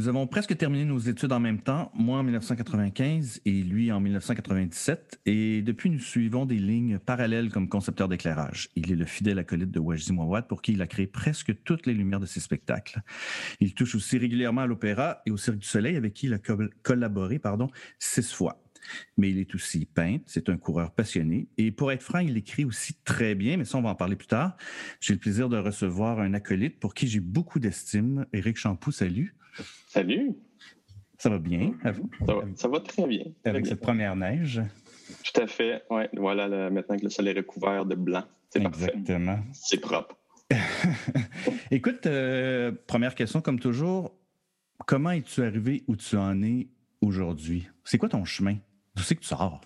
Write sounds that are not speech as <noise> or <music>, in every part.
Nous avons presque terminé nos études en même temps, moi en 1995 et lui en 1997, et depuis nous suivons des lignes parallèles comme concepteur d'éclairage. Il est le fidèle acolyte de Wajdi Mouawad pour qui il a créé presque toutes les lumières de ses spectacles. Il touche aussi régulièrement à l'opéra et au Cirque du Soleil avec qui il a collaboré pardon, six fois mais il est aussi peintre, c'est un coureur passionné. Et pour être franc, il écrit aussi très bien, mais ça, on va en parler plus tard. J'ai le plaisir de recevoir un acolyte pour qui j'ai beaucoup d'estime. Éric Champoux, salut. Salut. Ça va bien, à vous? Ça va, très bien. Avec cette première neige? Tout à fait. Ouais, voilà, maintenant que le soleil est recouvert de blanc. C'est Exactement. C'est propre. <laughs> Écoute, euh, première question, comme toujours. Comment es-tu arrivé où tu en es aujourd'hui? C'est quoi ton chemin? D'où c'est que tu sors?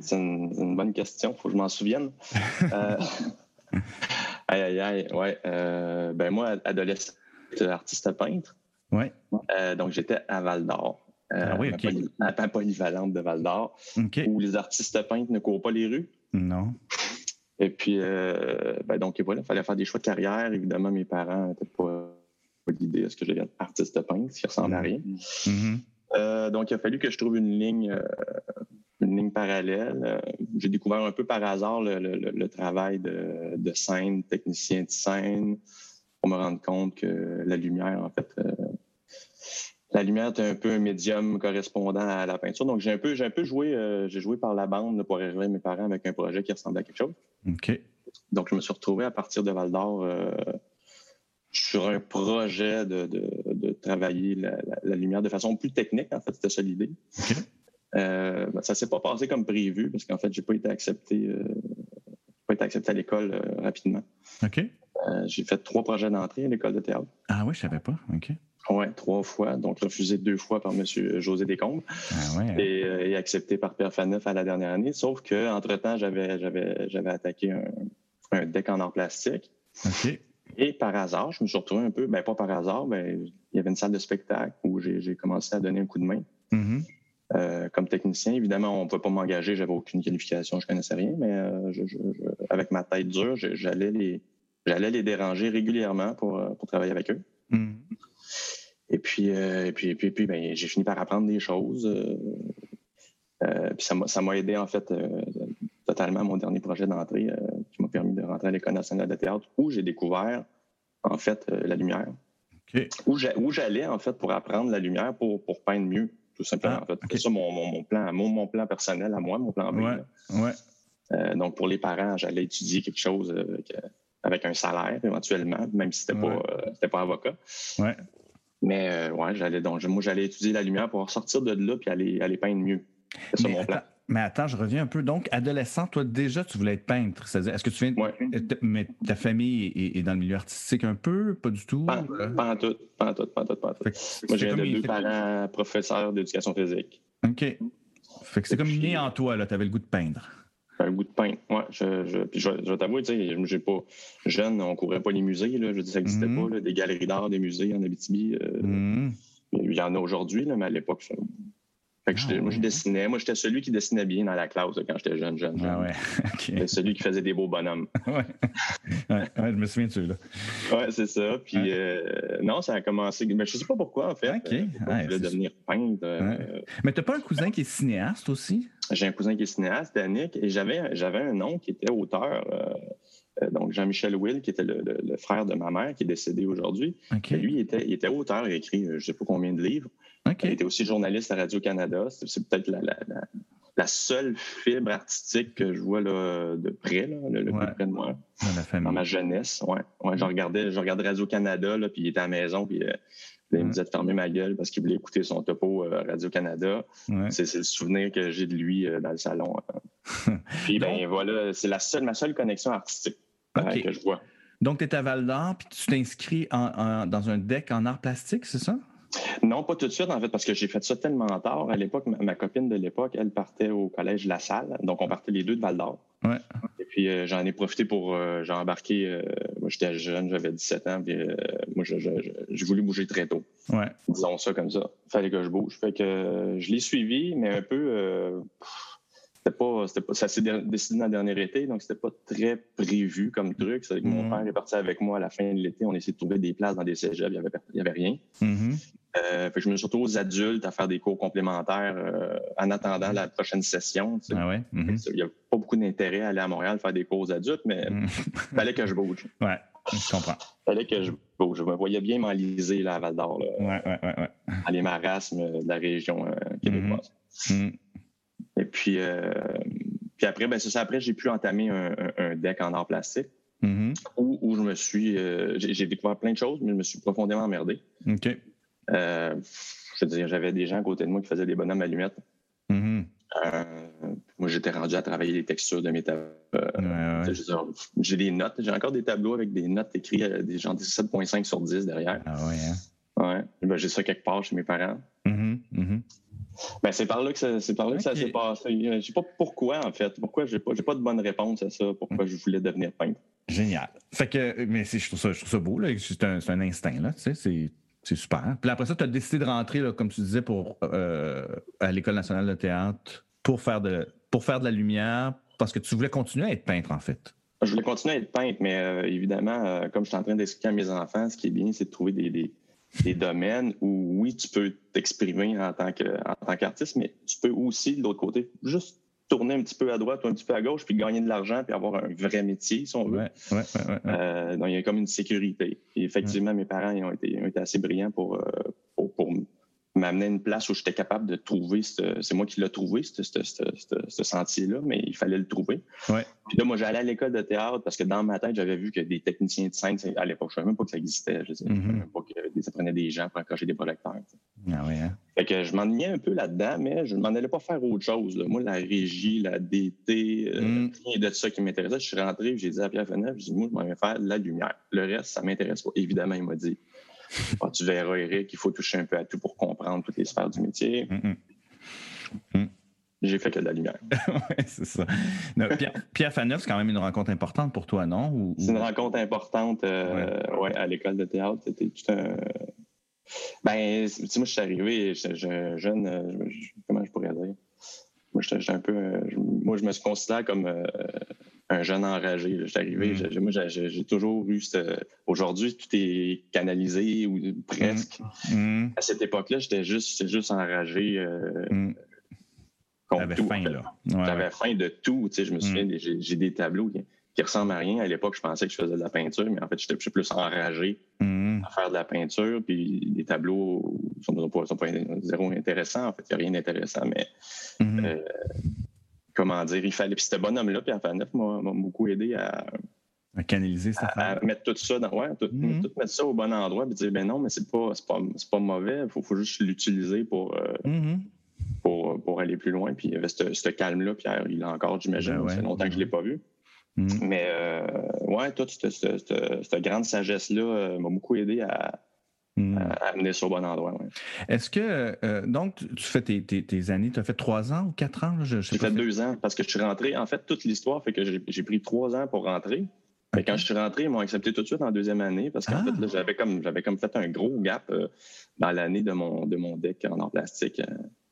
c'est une, bonne question, il faut que je m'en souvienne. <laughs> Euh, <laughs> aïe, aïe, aïe, ouais. Euh, ben moi, adolescent, artiste peintre. Ouais. Euh, donc, j'étais à Val d'Or. ah oui. À la polyvalente de Val d'Or, où les artistes peintres ne courent pas les rues. Non. Et puis, ben donc, voilà, il fallait faire des choix de carrière. Évidemment, mes parents n'étaient pas, pas l'idée à ce que je devienne artiste peintre, ce qui ressemble à rien. Mm-hmm. Euh, donc, il a fallu que je trouve une ligne, euh, une ligne parallèle. Euh, j'ai découvert un peu par hasard le, travail de, de, scène, technicien de scène, pour me rendre compte que la lumière, en fait, la lumière est un peu un médium correspondant à la peinture. Donc, j'ai un peu, j'ai un peu joué, j'ai joué par la bande pour arriver à mes parents avec un projet qui ressemblait à quelque chose. OK. Donc, je me suis retrouvé à partir de Val d'Or sur un projet de, de, travailler la, lumière de façon plus technique. En fait, c'était ça l'idée. Euh, ben, ça s'est pas passé comme prévu parce qu'en fait, j'ai pas été accepté, euh, pas été accepté à l'école euh, rapidement. Ok. Euh, j'ai fait trois projets d'entrée à l'école de théâtre. Ah oui, je savais pas. Ok. Oui, trois fois. Donc, refusé deux fois par M. José Descombes ah ouais, hein. et, et, accepté par Pierre Faneuf à la dernière année. Sauf que entre temps j'avais, j'avais, j'avais attaqué un, un deck en or plastique. OK. Et par hasard, je me suis retrouvé un peu, ben pas par hasard, mais il y avait une salle de spectacle où j'ai commencé à donner un coup de main. Mm-hmm. Euh, comme technicien, évidemment, on ne pouvait pas m'engager, j'avais aucune qualification, je connaissais rien, mais euh, je, je, avec ma tête dure, j'allais les, j'allais les déranger régulièrement pour, euh, pour travailler avec eux. Mm-hmm. Et puis, euh, et puis, et puis, puis ben, j'ai fini par apprendre des choses. puis ça m'a aidé en fait totalement mon dernier projet d'entrée qui m'a permis de rentrer à l'École nationale de théâtre où j'ai découvert, en fait, euh, la lumière. Où j'allais, en fait, pour apprendre la lumière pour, pour peindre mieux, tout simplement. Ah, en fait. C'est ça mon, mon, plan, mon, mon, plan personnel à moi, mon plan B. Ouais, euh, donc, pour les parents, j'allais étudier quelque chose euh, avec un salaire, éventuellement, même si c'était pas, c'était pas avocat. Ouais. Mais ouais, j'allais donc moi j'allais étudier la lumière pour sortir de là puis aller, aller peindre mieux. C'est ça mon plan. Mais attends, je reviens un peu. Donc, adolescent, toi, déjà, tu voulais être peintre. C'est-à-dire, est-ce que tu viens. Mais ta famille est, dans le milieu artistique un peu? Pas du tout? Pas, euh? pas en tout. Pas en tout. Pas en tout. Pas en tout. Moi, j'ai deux parents professeurs d'éducation physique. OK. Fait que c'est comme né en toi, là. Tu avais le goût de peindre. Un goût de peindre, ouais. Je, je, je, je t'avoue, tu sais, j'ai pas. Jeune, on courait pas les musées, là. Je dis, ça n'existait mm-hmm. pas, là, des galeries d'art, des musées en Abitibi. Euh, mm-hmm. Il y en a aujourd'hui, mais à l'époque, fait que ah, moi, je dessinais. Moi, j'étais celui qui dessinait bien dans la classe quand j'étais jeune, jeune, jeune. Ah ouais. <laughs> okay. Celui qui faisait des beaux bonhommes. <laughs> ouais. ouais. je me souviens de celui-là. Ouais, c'est ça. Puis, euh, non, ça a commencé. Mais je sais pas pourquoi, en fait. OK. Euh, je voulais devenir peintre. Euh... Mais t'as pas un cousin qui est cinéaste aussi? J'ai un cousin qui est cinéaste, Danick, et j'avais, j'avais un oncle qui était auteur. Euh, donc, Jean-Michel Will, qui était le, le, frère de ma mère, qui est décédé aujourd'hui. Okay. Lui, il était, il était auteur, il a écrit je sais pas combien de livres. Okay. Il était aussi journaliste à Radio-Canada. C'est peut-être la, la, la, la, seule fibre artistique que je vois là, de près, là, le, le ouais. plus près de moi. Dans la famille. Dans ma jeunesse, ouais. ouais je, regardais, je regardais Radio-Canada, puis il était à la maison, puis euh, il me disait de fermer ma gueule parce qu'il voulait écouter son topo euh, Radio-Canada. Ouais. C'est le souvenir que j'ai de lui euh, dans le salon. <laughs> puis, ben voilà, c'est la seule, ma seule connexion artistique. que je vois. Donc, tu es à Val d'Or, puis tu t'inscris dans un deck en art plastique, c'est ça? Non, pas tout de suite, en fait, parce que j'ai fait ça tellement tard. À l'époque, ma, copine de l'époque, elle partait au collège La Salle. Donc, on partait les deux de Val d'Or. Ouais. Et puis, euh, j'en ai profité pour. Euh, j'ai embarqué. Euh, moi, j'étais jeune, j'avais 17 ans. Puis, moi, j'ai voulu bouger très tôt. Ouais. Disons ça comme ça. Fallait que je bouge. Fait que je l'ai suivi, mais un peu. C'était pas, c'était pas, ça s'est décidé dans le dernier été, donc c'était pas très prévu comme truc. C'est que mon mm-hmm. père est parti avec moi à la fin de l'été. On essayé de trouver des places dans des cégeps. Il n'y avait, il y avait rien. Mm-hmm. Euh, je me suis retrouvé aux adultes à faire des cours complémentaires euh, en attendant la prochaine session. Ah ouais? Il n'y a pas beaucoup d'intérêt à aller à Montréal faire des cours aux adultes, mais il <laughs> fallait que je bouge. Ouais, je comprends. fallait que je bouge. Je me voyais bien m'enliser à Val d'Or. Ouais, ouais, ouais, À les marasmes de la région euh, québécoise. Et puis, puis après, ben, ça, après, j'ai pu entamer un, deck en art plastique. Où, je me suis. j'ai découvert plein de choses, mais je me suis profondément emmerdé. OK. Euh, je veux dire, j'avais des gens à côté de moi qui faisaient des bonhommes allumettes. Mm-hmm. Euh, moi, j'étais rendu à travailler les textures de mes tableaux. Euh, j'ai des notes. J'ai encore des tableaux avec des notes écrites, des gens 7,5 sur 10 derrière. Ah ouais, hein? Ouais. Ben, j'ai ça quelque part chez mes parents. Mm-hmm, mm-hmm. Ben, c'est par là que ça, c'est par là que ça s'est passé. Je sais pas pourquoi, en fait. Pourquoi j'ai pas, j'ai pas de bonne réponse à ça, pourquoi je voulais devenir peintre. Génial. Fait que, mais je trouve ça, je trouve ça beau, là. C'est un, un instinct, là. Tu sais, c'est c'est super. Puis après ça, tu as décidé de rentrer, comme tu disais, pour, euh, à l'École nationale de théâtre pour faire, de, pour faire de la lumière, parce que tu voulais continuer à être peintre, en fait. Je voulais continuer à être peintre, mais euh, évidemment, euh, comme je suis en train d'expliquer à mes enfants, ce qui est bien, c'est de trouver des, des, domaines où, oui, tu peux t'exprimer en tant qu'artiste, mais tu peux aussi, de l'autre côté, juste tourner un petit peu à droite ou un petit peu à gauche, puis gagner de l'argent, puis avoir un vrai métier, si on veut. Euh, donc, il y a comme une sécurité. Et effectivement, mes parents ils ont, été, ont été assez brillants pour, euh, pour m'amener à une place où j'étais capable de trouver, c'est moi qui l'ai trouvé, ce sentier-là, mais il fallait le trouver. Ouais. Puis là, moi, j'allais à l'école de théâtre parce que dans ma tête, j'avais vu que des techniciens de scène, à l'époque, je ne savais même pas que ça existait. Je ne savais mm-hmm. même pas que ça prenait des gens pour accrocher des projecteurs. Ah oui, hein? Fait que je m'ennuyais un peu là-dedans, mais je ne m'en allais pas faire autre chose. Moi, la régie, la DT, euh, mm. rien de ça qui m'intéressait. Je suis rentré, j'ai dit à Pierre Fenêtre, je dis, moi, je m'en vais faire la lumière. Le reste, ça m'intéresse pas. Évidemment, il m'a dit, ah, tu verras, Eric, il faut toucher un peu à tout pour comprendre toutes les sphères du métier. J'ai fait que de la lumière. <laughs> oui, c'est ça. Pierre, Pierre Faneuf, c'est quand même une rencontre importante pour toi, non? C'est une rencontre importante euh, ouais. à l'école de théâtre. C'était tout un. Ben, tu sais, moi, je suis arrivé, je, jeune, euh, comment je pourrais dire? Moi, je, un peu. Euh, moi, je me suis considéré comme un jeune enragé. Arrivé, mm. moi, j'ai toujours eu. Aujourd'hui, tout est canalisé ou presque. Mm. À cette époque-là, j'étais juste, juste enragé. Euh, mm. J'avais faim, là. J'avais faim de tout. Tu sais, je me souviens, j'ai des tableaux qui, ressemblent à rien. À l'époque, je pensais que je faisais de la peinture, mais en fait, j'étais plus enragé à faire de la peinture. Puis les tableaux sont, sont pas, zéro intéressants. En fait, il n'y a rien d'intéressant, mais. Euh, comment dire, il fallait. Puis ce bonhomme-là, Pierre Faneuf, m'a beaucoup aidé à, à canaliser ça. À, mettre tout ça dans, ouais, tout, mm-hmm. tout, mettre ça au bon endroit, puis dire, ben non, mais c'est pas, pas, pas mauvais, il faut, faut, juste l'utiliser pour, euh, pour, pour, aller plus loin. Puis il y avait ce calme-là, Pierre, il a encore, j'imagine, ben ça fait longtemps que je ne l'ai pas vu. Mm-hmm. Mais euh, ouais, toute cette, cette grande sagesse-là euh, m'a beaucoup aidé à, amener ça au bon endroit. Est-ce que, euh, donc, tu fais tes, tes, années, tu as fait trois ans ou quatre ans? J'ai fait deux ans parce que je suis rentré. En fait, toute l'histoire fait que j'ai pris trois ans pour rentrer. Mais quand je suis rentré, ils m'ont accepté tout de suite en deuxième année parce qu'en ah. fait, j'avais comme, comme fait un gros gap dans l'année de mon, de mon deck en or plastique.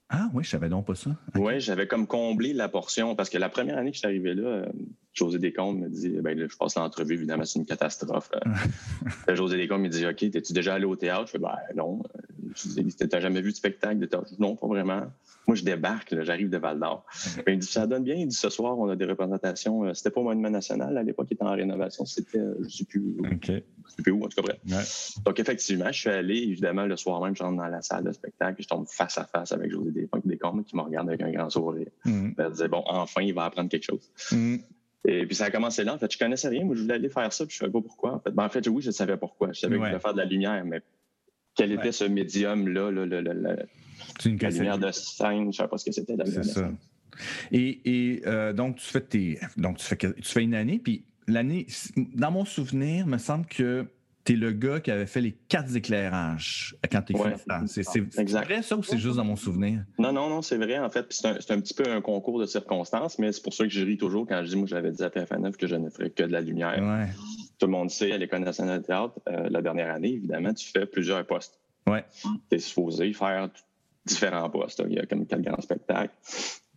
Ah oui, je savais donc pas ça. Oui, j'avais comme comblé la portion parce que la première année que je suis arrivé là, José Descombes me dit ben je passe l'entrevue, évidemment, c'est une catastrophe. <laughs> José Descombes me dit OK, t'es-tu déjà allé au théâtre? Je fais ben non. Je dis T'as jamais vu de spectacle de théâtre? Non, pas vraiment. Moi, je débarque, j'arrive de Val d'Or. Ben, il dit Ça donne bien. Il dit Ce soir, on a des représentations. Euh, c'était pas au Monument National à l'époque, il était en rénovation. C'était, euh, je sais plus. OK où, en tout cas, Donc, effectivement, je suis allé, évidemment, le soir même, je rentre dans la salle de spectacle, je tombe face à face avec José Descombes qui me regarde avec un grand sourire. Mm. Elle disait, bon, enfin, il va apprendre quelque chose. Mm. Et puis ça a commencé là. En fait, je connaissais rien. Moi, je voulais aller faire ça, puis je savais pas pourquoi. En fait, ben, en fait oui, je savais pourquoi. Je savais que je voulais faire de la lumière, mais quel était ce médium-là, là, là, la lumière de scène, je ne savais pas ce que c'était. C'est ça. Et, et euh, donc, tu fais tes, donc tu fais, tu fais une année, puis l'année, dans mon souvenir, me semble que tu es le gars qui avait fait les quatre éclairages quand tu es Ouais. C'est vrai ça ou c'est juste dans mon souvenir? Non, non, non, c'est vrai, en fait. C'est un, un petit peu un concours de circonstances, mais c'est pour ça que je ris toujours quand je dis, moi, j'avais dit à PFNF que je ne ferais que de la lumière. Ouais. Tout le monde sait, à l'École nationale de théâtre, euh, la dernière année, évidemment, tu fais plusieurs postes. Ouais. Tu es supposé faire différents postes. Il y a comme quatre grands spectacles.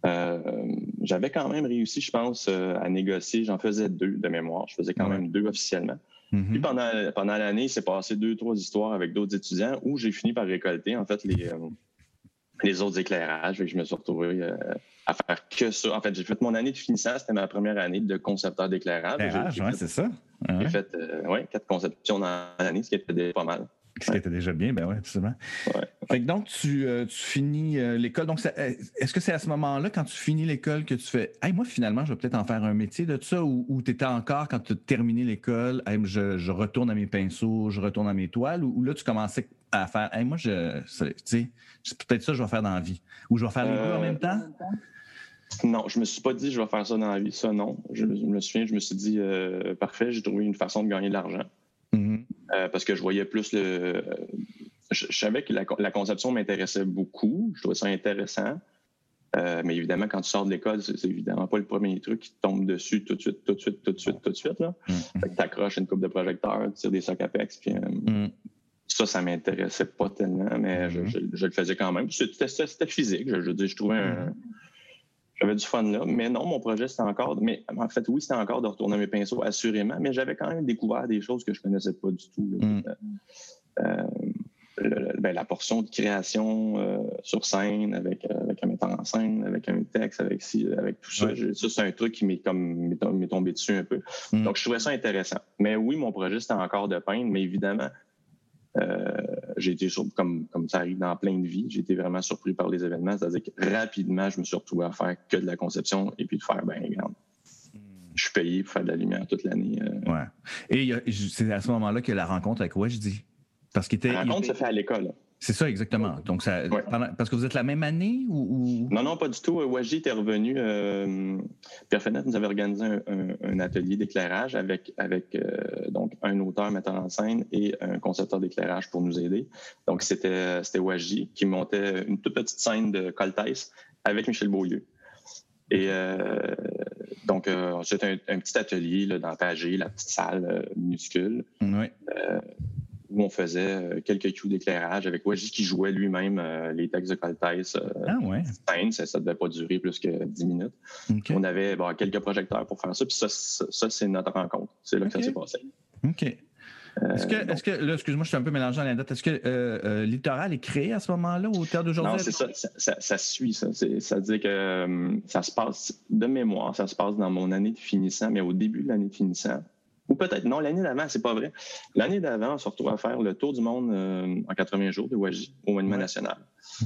Euh, J'avais quand même réussi, je pense, euh, à négocier. J'en faisais deux de mémoire. Je faisais quand Ouais. même deux officiellement. Puis pendant, pendant l'année, il s'est passé deux, trois histoires avec d'autres étudiants où j'ai fini par récolter, en fait, les, euh, les autres éclairages. Que je me suis retrouvé euh, à faire que ça. En fait, j'ai fait mon année de finissant. C'était ma première année de concepteur d'éclairage. Éclairage, ouais, c'est ça. j'ai Ouais. fait, euh, ouais, quatre conceptions dans l'année, ce qui était déjà pas mal. Ce qui était déjà bien, ben oui, absolument. Ouais. Fait que donc, tu, euh, tu finis euh, l'école. Donc, euh, est-ce que c'est à ce moment-là, quand tu finis l'école, que tu fais Hey, moi, finalement, je vais peut-être en faire un métier de ça ou, ou tu étais encore, quand tu as terminé l'école, Hey, je, je retourne à mes pinceaux, je retourne à mes toiles ou, ou là, tu commençais à faire Hey, moi, je, c'est- tu sais, c'est peut-être ça que je vais faire dans la vie ou je vais faire les deux en même temps? Non, je me suis pas dit je vais faire ça dans la vie. Ça, non. Je, je me souviens, je me suis dit euh, parfait, j'ai trouvé une façon de gagner de l'argent. Euh, parce que je voyais plus le. euh, je, je savais que la, la conception m'intéressait beaucoup. Je trouvais ça intéressant. Euh, mais évidemment, quand tu sors de l'école, c'est évidemment pas le premier truc qui te tombe dessus tout de suite, tout de suite, tout de suite, tout de suite. Là. Mhm. Fait que t'accroches une coupe de projecteurs, tu tires des socs Apex, puis euh, Mhm. ça, ça m'intéressait pas tellement, mais je, Mhm. je- je le faisais quand même. C'était physique. Je, je, je trouvais un. J'avais du fun là. Mais non, mon projet, c'était encore. Mais en fait, oui, c'était encore de retourner mes pinceaux, assurément. Mais j'avais quand même découvert des choses que je connaissais pas du tout. là. Mhm. Euh, le- le- ben, la portion de création euh, sur scène avec, euh, avec un metteur en scène, avec un texte, avec, ci, avec tout ça. Ouais. Ça, c'est un truc qui m'est comme m'est tombé dessus un peu. Mhm. Donc, je trouvais ça intéressant. Mais oui, mon projet, c'était encore de peindre, mais évidemment, euh, j'ai été sur, comme, comme ça arrive dans plein de vies, j'ai été vraiment surpris par les événements. C'est-à-dire que rapidement, je me suis retrouvé à faire que de la conception et puis de faire, ben, regarde, je suis payé pour faire de la lumière toute l'année. euh. Ouais. Et c'est à ce moment-là que la rencontre avec Wajdi. Parce qu'il était. La rencontre se fait à l'école. C'est ça, exactement. Donc, ça, Ouais. pendant- parce que vous êtes la même année ou. ou- Non, non, pas du tout. Waji était revenu. Euh, Pierre Fenêtre nous avait organisé un, un- un atelier d'éclairage avec, avec euh, donc un auteur, metteur en scène et un concepteur d'éclairage pour nous aider. Donc, c'était Waji qui montait une toute petite scène de Coltès avec Michel Beaulieu. Et euh, donc, euh, c'était un, un petit atelier là, dans Pagé, la petite salle minuscule Ouais. Où on faisait euh, quelques coups d'éclairage avec Waji qui jouait lui-même euh, les textes de Coltès. euh, Ah, ouais. ça ne devait pas durer plus que 10 minutes. On avait bon, quelques projecteurs pour faire ça, puis ça, ça, c'est notre rencontre. C'est là que ça s'est passé. OK. Est-ce que, là, excuse-moi, je suis un peu mélangé dans la date. Est-ce que euh, euh, Littoral est créé à ce moment-là au théâtre d'aujourd'hui? non, c'est ça, ça, ça- ça suit, ça. C'est- Ça veut dire que euh, ça se passe, de mémoire, ça se passe dans mon année de finissant, mais au début de l'année de finissant, ou peut-être, non, l'année d'avant, c'est pas vrai. L'année d'avant, on se retrouve à faire le tour du monde euh, en 80 jours de Waji au Monument Ouais. national.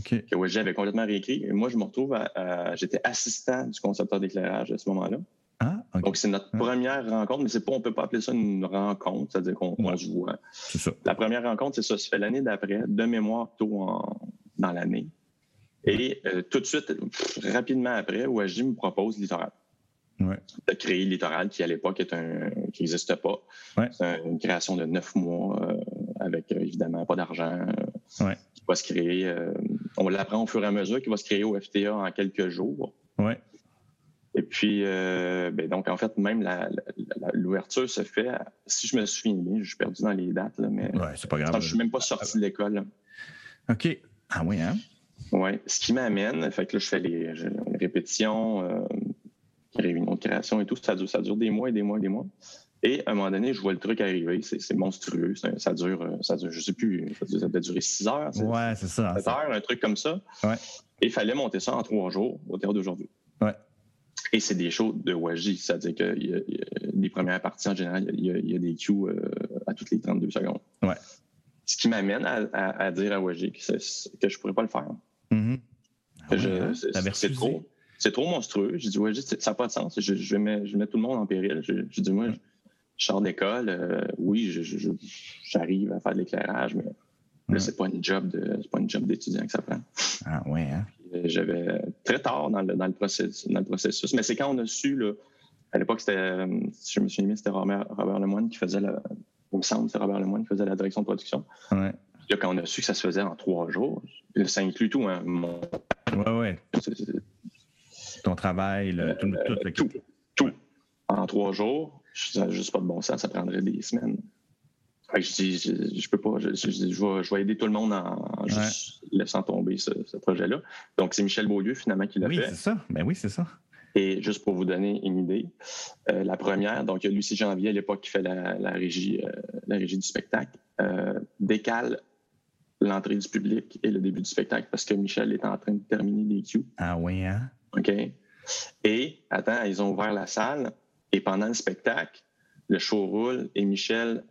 Que Waji avait complètement réécrit. Et moi, je me retrouve à, à- j'étais assistant du concepteur d'éclairage à ce moment-là. Ah. Donc, c'est notre première rencontre, mais c'est pas, on peut pas appeler ça une rencontre, c'est-à-dire qu'on on Ouais. se voit. ça. La première rencontre, c'est ça, se fait l'année d'après, de mémoire tôt en- dans l'année. Et euh, tout de suite, pff, rapidement après, Waji me propose Littoral. Ouais. De créer Littoral, qui à l'époque n'existe pas. Ouais. C'est un- une création de neuf mois, euh, avec euh, évidemment pas d'argent, euh, Ouais. qui va se créer. euh, on l'apprend au fur et à mesure, qui va se créer au FTA en quelques jours. Et puis, ben donc, en fait, même l'ouverture se fait, à- si je me souviens bien, je suis perdu dans les dates, là, mais c'est pas je grave. je suis même pas sorti de l'école. OK. Ah, oui, hein? Ouais. Ce qui m'amène, fait que là, je fais les, répétitions, réunions de création et tout. Ça dure, ça dure des mois et des mois et des mois. Et à un moment donné, je vois le truc arriver. C'est monstrueux. Ça dure, euh, ça dure, je sais plus, ça, peut durer six heures, Ouais, c'est ça. sept heures, un truc comme ça. Ouais. Et il fallait monter ça en trois jours au théâtre d'aujourd'hui. Ouais. Et c'est des shows de Waji, c'est-à-dire que il y a- il y a- les premières parties, en général, il y a, il y a des cues euh, à toutes les 32 secondes. Ouais. Ce qui m'amène à, à- à dire à Waji que, que je pourrais pas le faire. Ah ouais, je- hein? c'est- trop. C'est trop monstrueux. J'ai dit, Waji, ça n'a pas de sens. Je, je, mets, je mets tout le monde en péril. Je, je dis, moi, je, je sors d'école. euh, oui, j'arrive à faire de l'éclairage, mais Ouais. là, c'est pas une job de, c'est pas une job d'étudiant que ça prend. Ah, ouais, hein? Euh, J'avais très tard dans le, dans le, processus, dans le processus, mais c'est quand on a su là, À l'époque, c'était, si je me souviens bien, c'était Robert, Robert Lemoine qui faisait la. Il me semble c'est Robert Lemoine qui faisait la direction de production. Ouais. Là, quand on a su que ça se faisait en trois jours, ça inclut tout, hein, mon- Ouais, ouais. Ton travail, le- tout, tout, le- Euh, tout, tout. En trois jours, ça n'a juste pas de bon sens, ça prendrait des semaines. Fait que je dis, je, je peux pas, je, je, je vais, je vais aider tout le monde en, en juste laissant tomber ce, ce projet-là. Donc, c'est Michel Beaulieu, finalement, qui l'a Oui, fait. c'est ça. Ben oui, c'est ça. Et juste pour vous donner une idée, euh, la première, donc il y a Lucie Janvier à l'époque qui fait la, la régie, euh, la régie du spectacle, euh, décale l'entrée du public et le début du spectacle parce que Michel est en train de terminer les cues. Ah oui, hein? OK? Et, attends, ils ont ouvert la salle et pendant le spectacle, le show roule et Michel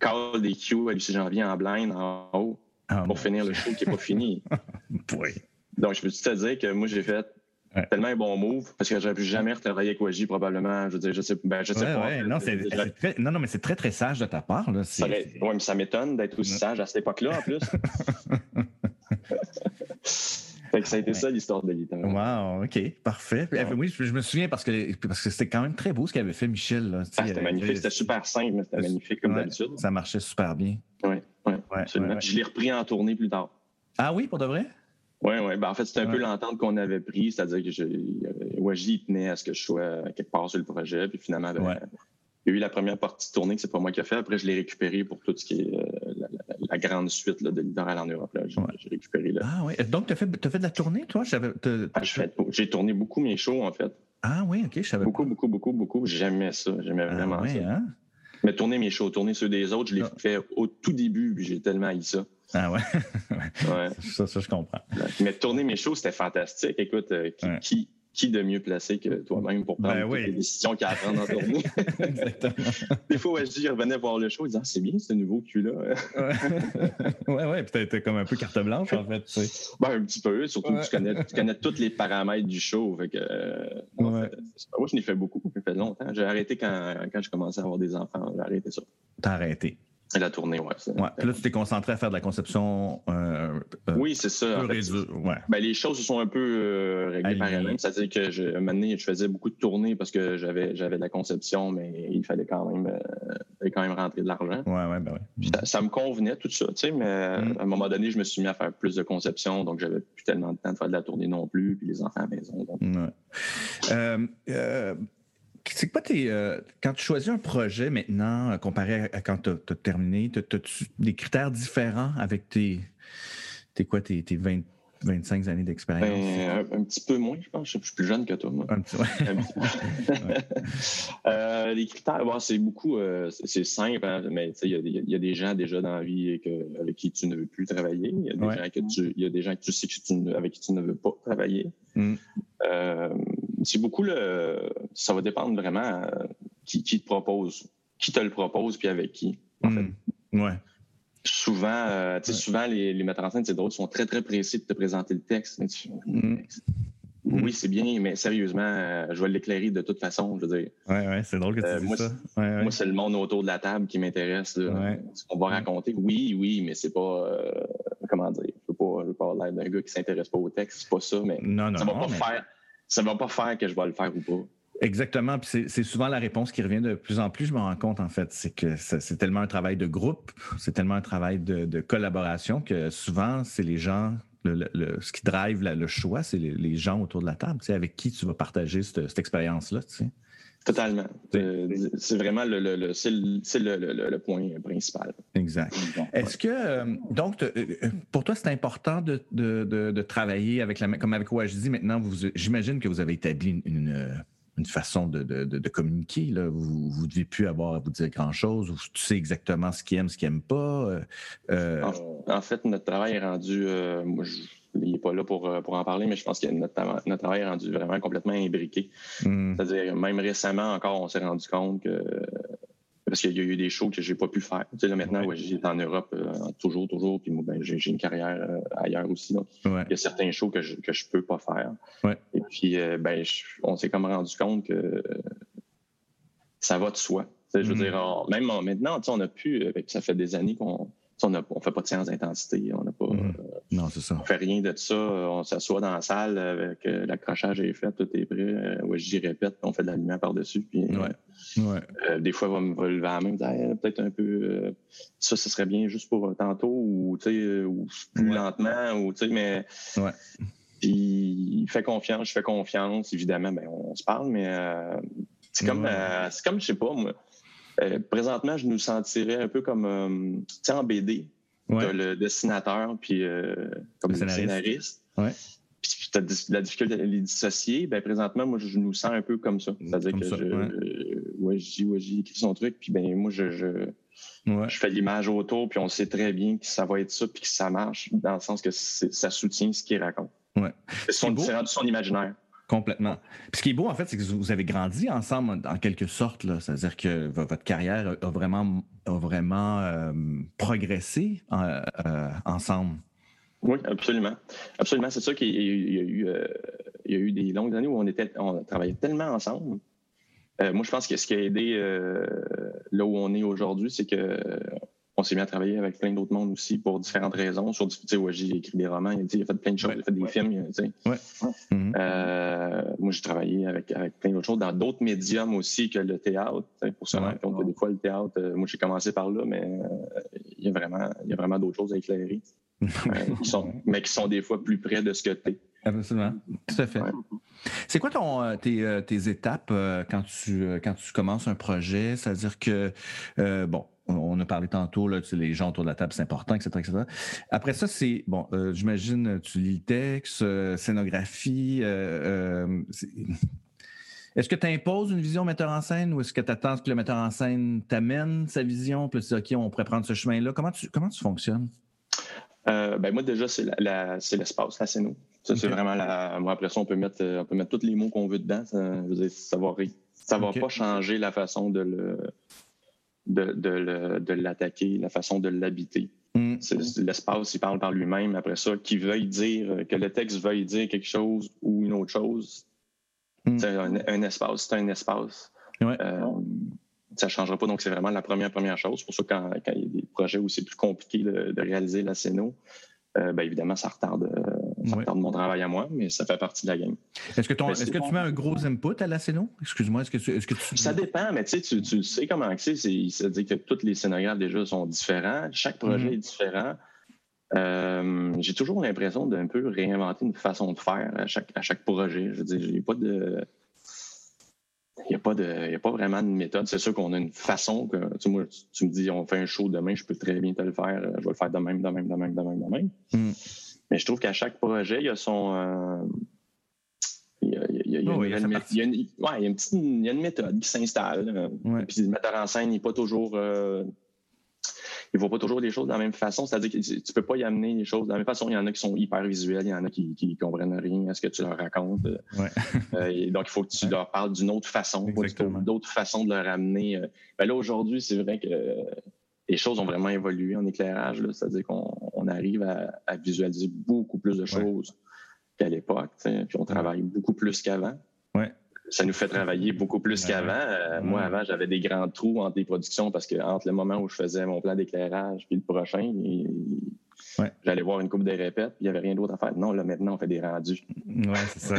call des cues à Lucie Janvier en blind en haut Ah, pour finir le show qui n'est pas fini. <laughs> Oui. Donc, je peux te dire que moi, j'ai fait Ouais. tellement un bon move parce que j'aurais plus jamais retravaillé avec Waji probablement. Je veux dire, je sais, ben, je sais Ouais, pas. ouais. Non, c'est, J'aurais- c'est très, non, non, mais c'est très, très sage de ta part. Là. C'est, ça aurait- c'est- ouais, mais ça m'étonne d'être aussi sage à cette époque-là, en plus. <laughs> fait que ça a été Ouais. ça, l'histoire de l'ITA. Wow, OK, parfait. Ouais. Oui, je, je me souviens parce que, parce que c'était quand même très beau ce qu'avait fait Michel. Là. Ah, c'était euh, magnifique. C'était super simple, mais c'était magnifique comme Ouais. d'habitude. Ça marchait super bien. Oui, oui, Ouais, absolument. Puis Je l'ai repris en tournée plus tard. Ah oui, pour de vrai? Oui, oui. Ben, en fait, c'était un peu l'entente qu'on avait prise, c'est-à-dire que je, euh, Waji tenait à ce que je sois quelque part sur le projet, puis finalement, ben, il y a eu la première partie de tournée que c'est pas moi qui ai fait. Après, je l'ai récupéré pour tout ce qui est euh, la, la- grande suite là, de littoral en Europe. J'ai Ouais. récupéré là. Ah oui. Donc, tu as fait, de la tournée, toi? Ah, fais- J'ai tourné beaucoup mes shows, en fait. ah oui, OK, je savais Beaucoup, beaucoup, beaucoup, beaucoup. J'aimais ça. J'aimais Ah, vraiment ça. hein? Mais tourner mes shows, tourner ceux des autres, je l'ai Ah. fait au tout début, puis j'ai tellement haï ça. Ah <laughs> ouais. Ouais. ça, ça, je comprends. Mais tourner mes shows, c'était fantastique. Écoute, euh, qui, Ouais. qui, qui de mieux placé que toi-même pour prendre Ben toutes oui. les décisions qu'il y a à prendre en tournée? <laughs> Exactement. Des fois, ouais, je dis, il revenait voir le show, il disait, ah, c'est bien ce nouveau cul-là. Ouais, <laughs> ouais, ouais. Puis t'as comme un peu carte blanche, en fait. Tu sais. Ben, un petit peu, surtout Ouais. que tu connais, tu connais tous les paramètres du show. Fait que, euh, en fait, moi, je n'ai fait beaucoup, ça fait longtemps. J'ai arrêté quand, quand je commençais à avoir des enfants. J'ai arrêté ça. T'as arrêté. La tournée, ouais. c'est- Ouais. Puis là, tu t'es concentré à faire de la conception euh, euh, Oui, c'est ça. peu en fait. réduite. Ouais. Ben, les choses se sont un peu euh, réglées par elles-mêmes. C'est-à-dire que je, un moment donné, je faisais beaucoup de tournées parce que j'avais, j'avais de la conception, mais il fallait quand même, euh, fallait quand même rentrer de l'argent. Ouais, ouais, ben. Puis Ça, ça me convenait, tout ça, tu sais, mais Mm. à un moment donné, je me suis mis à faire plus de conception, donc j'avais plus tellement de temps de faire de la tournée non plus, puis les enfants à la maison. donc. Ouais. C'est quoi tes. euh, quand tu choisis un projet maintenant, euh, comparé à, à quand tu as, terminé, as, tu des critères différents avec tes. tes quoi, tes, tes 20, 25 années d'expérience? Ben, un, un petit peu moins, je pense. Je suis plus jeune que toi, moi. Un petit- ouais. Un petit- <laughs> <laughs> Euh, les critères, bon, c'est beaucoup, euh, c'est simple, hein, mais il y, a des- il y a des gens déjà dans la vie que- avec qui tu ne veux plus travailler. Il y a des, Ouais. gens, que tu, y a des gens que tu sais que tu avec qui tu ne veux pas travailler. Mm. C'est beaucoup le. Ça va dépendre vraiment euh, qui, qui te propose, qui te le propose, puis avec qui. en fait. Mm. Ouais. Souvent, euh, tu sais, Ouais. souvent les, les metteurs en scène, c'est drôle, sont très, très précis de te présenter le texte. Mais tu- Mm. Oui, c'est bien, mais sérieusement, euh, je vais l'éclairer de toute façon. Je veux dire, Ouais, ouais, c'est drôle que tu Euh, dises moi, ça. Ouais, moi, c'est le monde autour de la table qui m'intéresse. Ce qu'on va raconter, oui, oui, mais c'est pas. euh, comment dire? Je veux pas, je veux pas avoir l'air d'un gars qui s'intéresse pas au texte, c'est pas ça, mais non, non, ça va non, pas mais- faire. Ça va pas faire que je vais le faire ou pas. Exactement. Puis c'est- souvent la réponse qui revient de plus en plus, je me rends compte, en fait. C'est que c'est tellement un travail de groupe, c'est tellement un travail de, collaboration que souvent, c'est les gens. le- ce qui drive le choix, c'est les, gens autour de la table, avec qui tu vas partager cette, expérience-là. Totalement. C'est- Euh, c'est vraiment le, le- le- c'est le, c'est le- le- le- le point principal. Exact. Est-ce que, euh, donc, euh, pour toi, c'est important de, de- de- de travailler avec la, comme avec OHD maintenant, vous- j'imagine que vous avez établi une, une, une façon de, de- de- de communiquer. Là. Vous ne devez plus avoir à vous dire grand-chose. Vous- Tu sais exactement ce qu'il aime, ce qu'il n'aime pas. euh, En, en fait, notre travail est rendu. euh, moi, je, il n'est pas là pour, euh, pour en parler, mais je pense que notre, notre travail est rendu vraiment complètement imbriqué. hum, C'est-à-dire, même récemment encore, on s'est rendu compte que. Parce qu'il y a eu des shows que j'ai pas pu faire. Tu sais, là, maintenant, Ouais. j'étais en Europe euh, toujours, toujours, puis moi, ben, j'ai une carrière euh, ailleurs aussi. Donc, ouais. il y a certains shows que je, que je peux pas faire. Ouais. Et puis, euh, ben, je- on s'est comme rendu compte que ça va de soi. Je veux Mhm. dire, on- même en- maintenant, tu sais, on a pu, euh, ça fait des années qu'on on ne fait pas de séance d'intensité, on n'a pas. Mm. non, c'est ça. On fait rien de ça. On s'assoit dans la salle avec l'accrochage est fait, tout est prêt. ouais, j'y répète, on fait de la lumière par-dessus. Puis, ouais. des fois, on va me lever à la main, peut-être un peu. ça, ce serait bien juste pour tantôt ou, ou plus lentement, ou, mais. Ouais. Puis, il fait confiance, je fais confiance. Évidemment, ben, on se parle, mais c'est comme, c'est comme, je sais pas, moi euh, présentement, je nous sentirais un peu comme euh, tu sais, en BD. le dessinateur puis euh, comme le scénariste. Puis tu as la difficulté à les dissocier. Ben, présentement, moi, je, nous sens un peu comme ça. C'est-à-dire que je, ouais. j'ai écrit son truc, puis ben, moi, je, je, je fais l'image autour, puis on sait très bien que ça va être ça, puis que ça marche, dans le sens que ça soutient ce qu'il raconte. Ouais. C'est son, son imaginaire. Complètement. Puis ce qui est beau, en fait, c'est que vous avez grandi ensemble en quelque sorte. C'est-à-dire que votre carrière a vraiment, vraiment euh, progressé euh, euh, ensemble. Oui, absolument. Absolument. C'est ça qu'il y, a eu. y a eu des longues années où on, était, on travaillait tellement ensemble. moi, je pense que ce qui a aidé là où on est aujourd'hui, c'est que on s'est mis à travailler avec plein d'autres mondes aussi pour différentes raisons. Sur tu sais, ouais, j'ai écrit des romans, il a fait plein de choses, il a fait des films, tu sais. Mm-hmm. Euh, moi, j'ai travaillé avec, avec plein d'autres choses dans d'autres médiums aussi que le théâtre. Pour qui ont des fois le théâtre, euh, moi, j'ai commencé par là, mais euh, il y a vraiment, il y a vraiment d'autres choses à éclairer. <laughs> qui sont, mais qui sont des fois plus près de ce que tu es. Absolument. Tout à fait. C'est quoi ton, tes, tes étapes quand, tu, quand tu commences un projet? C'est-à-dire que, bon, on a parlé tantôt, là, les gens autour de la table, c'est important, etc., etc. Après ça, c'est, bon, euh, j'imagine, tu lis texte, euh, scénographie. Euh, <laughs> est-ce que tu imposes une vision metteur en scène ou est-ce que tu attends que le metteur en scène t'amène sa vision, puis tu dis, OK, on pourrait prendre ce chemin-là? Comment tu, comment tu fonctionnes? Ben moi, déjà, c'est l'espace, la, scène. Ça, c'est vraiment la. Moi, après ça, on peut mettre, on peut mettre tous les mots qu'on veut dedans. Ça, ça va, ça va pas changer la façon de le de, l'attaquer, la façon de l'habiter. Mm. L'espace, il parle par lui-même. Après ça, qu'il veuille dire, que le texte veuille dire quelque chose ou une autre chose, mm. c'est un, espace, c'est un espace. Euh, ça ne changera pas. Donc, c'est vraiment la première, première chose. C'est pour ça que quand, il y a des projets où c'est plus compliqué de, réaliser la scéno, euh, ben, évidemment, ça retarde, euh, ça retarde mon travail à moi, mais ça fait partie de la game. Est-ce que, est-ce que tu mets un gros input à la scéno? Excuse-moi, est-ce que, tu, est-ce que tu... Ça dépend, mais tu sais, tu, sais comment c'est. C'est-à-dire que tous les scénographes déjà sont différents. Chaque projet mm-hmm. est différent. Euh, j'ai toujours l'impression d'un peu réinventer une façon de faire à chaque, à chaque projet. Je veux dire, j'ai pas de il n'y a, pas de, a pas vraiment de méthode. C'est sûr qu'on a une façon que, tu, moi, tu, me dis, on fait un show demain, je peux très bien te le faire. Je vais le faire de même, de même, de même, de même, de même. Hmm. Mais je trouve qu'à chaque projet, il y a son. il y a, une, petite, il y a une méthode qui s'installe. Puis le metteur en scène n'est pas toujours. Euh, ils ne voient pas toujours les choses de la même façon. C'est-à-dire que tu ne peux pas y amener les choses de la même façon. Il y en a qui sont hyper visuels, il y en a qui ne comprennent rien à ce que tu leur racontes. Euh, donc, il faut que tu leur parles d'une autre façon, d'autres façons de leur amener. Euh. Ben là, aujourd'hui, c'est vrai que les choses ont vraiment évolué en éclairage. C'est-à-dire qu'on arrive à, visualiser beaucoup plus de choses qu'à l'époque. Puis on travaille beaucoup plus qu'avant. Ça nous fait travailler beaucoup plus qu'avant. Euh, moi, avant, j'avais des grands trous entre les productions parce que entre le moment où je faisais mon plan d'éclairage puis le prochain, j'allais voir une coupe de répètes, puis il n'y avait rien d'autre à faire. Non, là, maintenant, on fait des rendus. Oui, c'est ça.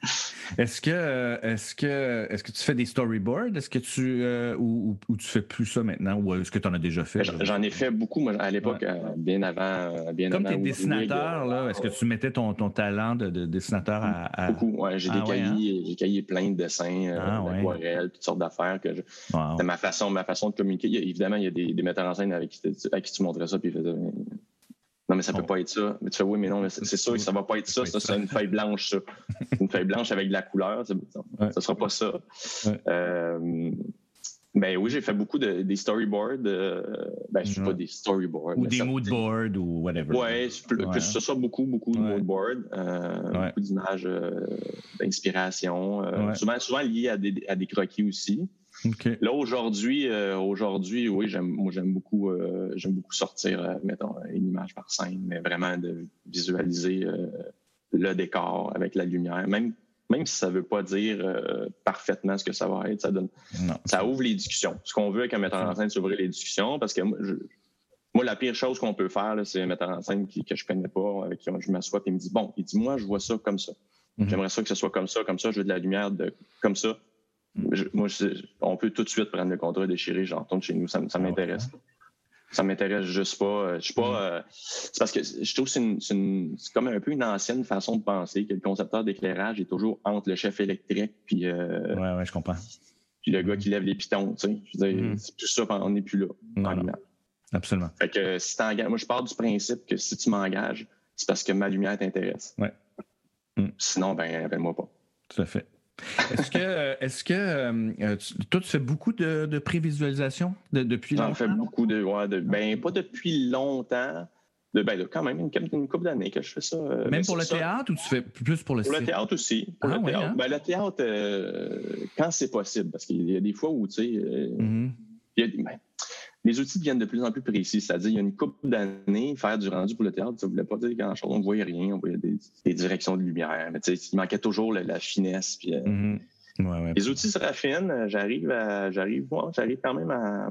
<laughs> est-ce que, est-ce que, est-ce que tu fais des storyboards? Est-ce que tu, euh, ou, ou, tu fais plus ça maintenant, ou est-ce que tu en as déjà fait? J'en ai fait beaucoup, moi, à l'époque, euh, bien avant, bien Comme tes dessinateurs, là, est-ce que tu mettais ton, ton talent de, dessinateur à, Beaucoup, ouais. J'ai des ah cahiers, hein? j'ai cahiers plein de dessins, euh, ah d'aquarelles, toutes sortes d'affaires que je... C'était ma façon, ma façon de communiquer. évidemment, il y a des, des metteurs en scène avec qui, à qui tu montrais ça, puis ils faisaient non, mais ça peut pas être ça. Mais tu fais, oui, mais non, c'est sûr que ça va pas être ça. Ça, c'est une feuille blanche, ça. <laughs> une feuille blanche avec de la couleur. Ça, ne sera pas ça. Euh, ben oui, j'ai fait beaucoup de, des storyboards. Euh, ben, je suis pas des storyboards. Ou des moodboards ou whatever. Ouais, que ce soit beaucoup, beaucoup de moodboards, euh, beaucoup d'images d'inspiration. souvent, souvent liées à des, à des croquis aussi. Là aujourd'hui, euh, aujourd'hui, oui, j'aime, moi j'aime beaucoup, euh, j'aime beaucoup sortir, euh, mettons, une image par scène, mais vraiment de visualiser le décor avec la lumière, même même si ça veut pas dire parfaitement ce que ça va être, ça donne, ça ouvre les discussions. Ce qu'on veut avec un metteur en scène, c'est ouvrir les discussions, parce que moi, moi, la pire chose qu'on peut faire, c'est un metteur en scène qui, que je connais pas, avec qui je m'assois, et il me dit Bon, il dit Moi, je vois ça comme ça. Mhm. J'aimerais ça que ce soit comme ça, comme ça, je veux de la lumière de, comme ça. Moi, on peut tout de suite prendre le contrat déchiré, j'en retourne chez nous, ça, ça ah m'intéresse. Ça m'intéresse juste pas. Euh, je suis pas. Mhm. Euh, c'est parce que je trouve que c'est comme un peu une ancienne façon de penser que le concepteur d'éclairage est toujours entre le chef électrique puis. Euh, ouais, ouais, je comprends. Puis le gars qui lève les pitons, tu sais. Je veux dire, c'est plus ça, on n'est plus là. Non, Absolument. Fait que si moi, je pars du principe que si tu m'engages, c'est parce que ma lumière t'intéresse. Ouais. Mm. Sinon, ben, appelle-moi pas. Tout à fait. Est-ce que, est-ce que euh, toi, tu fais beaucoup de, prévisualisation depuis longtemps? J'en fais beaucoup de, ouais, de, Ben, pas depuis longtemps. De, ben, quand même une, une couple d'années que je fais ça. Euh, même pour le théâtre ou tu fais plus pour le Pour le théâtre aussi. Pour ah, le, théâtre. Hein? Ben, le théâtre, euh, quand c'est possible, parce qu'il y a des fois où, tu sais, mm-hmm. il y a, ben, les outils deviennent de plus en plus précis. C'est-à-dire, il y a une couple d'années, faire du rendu pour le théâtre, ça ne voulait pas dire grand-chose. On ne voyait rien, on voyait des, directions de lumière. Mais il manquait toujours la, finesse. Puis, euh, mm-hmm. Les outils se raffinent. J'arrive j'arrive, j'arrive quand même à.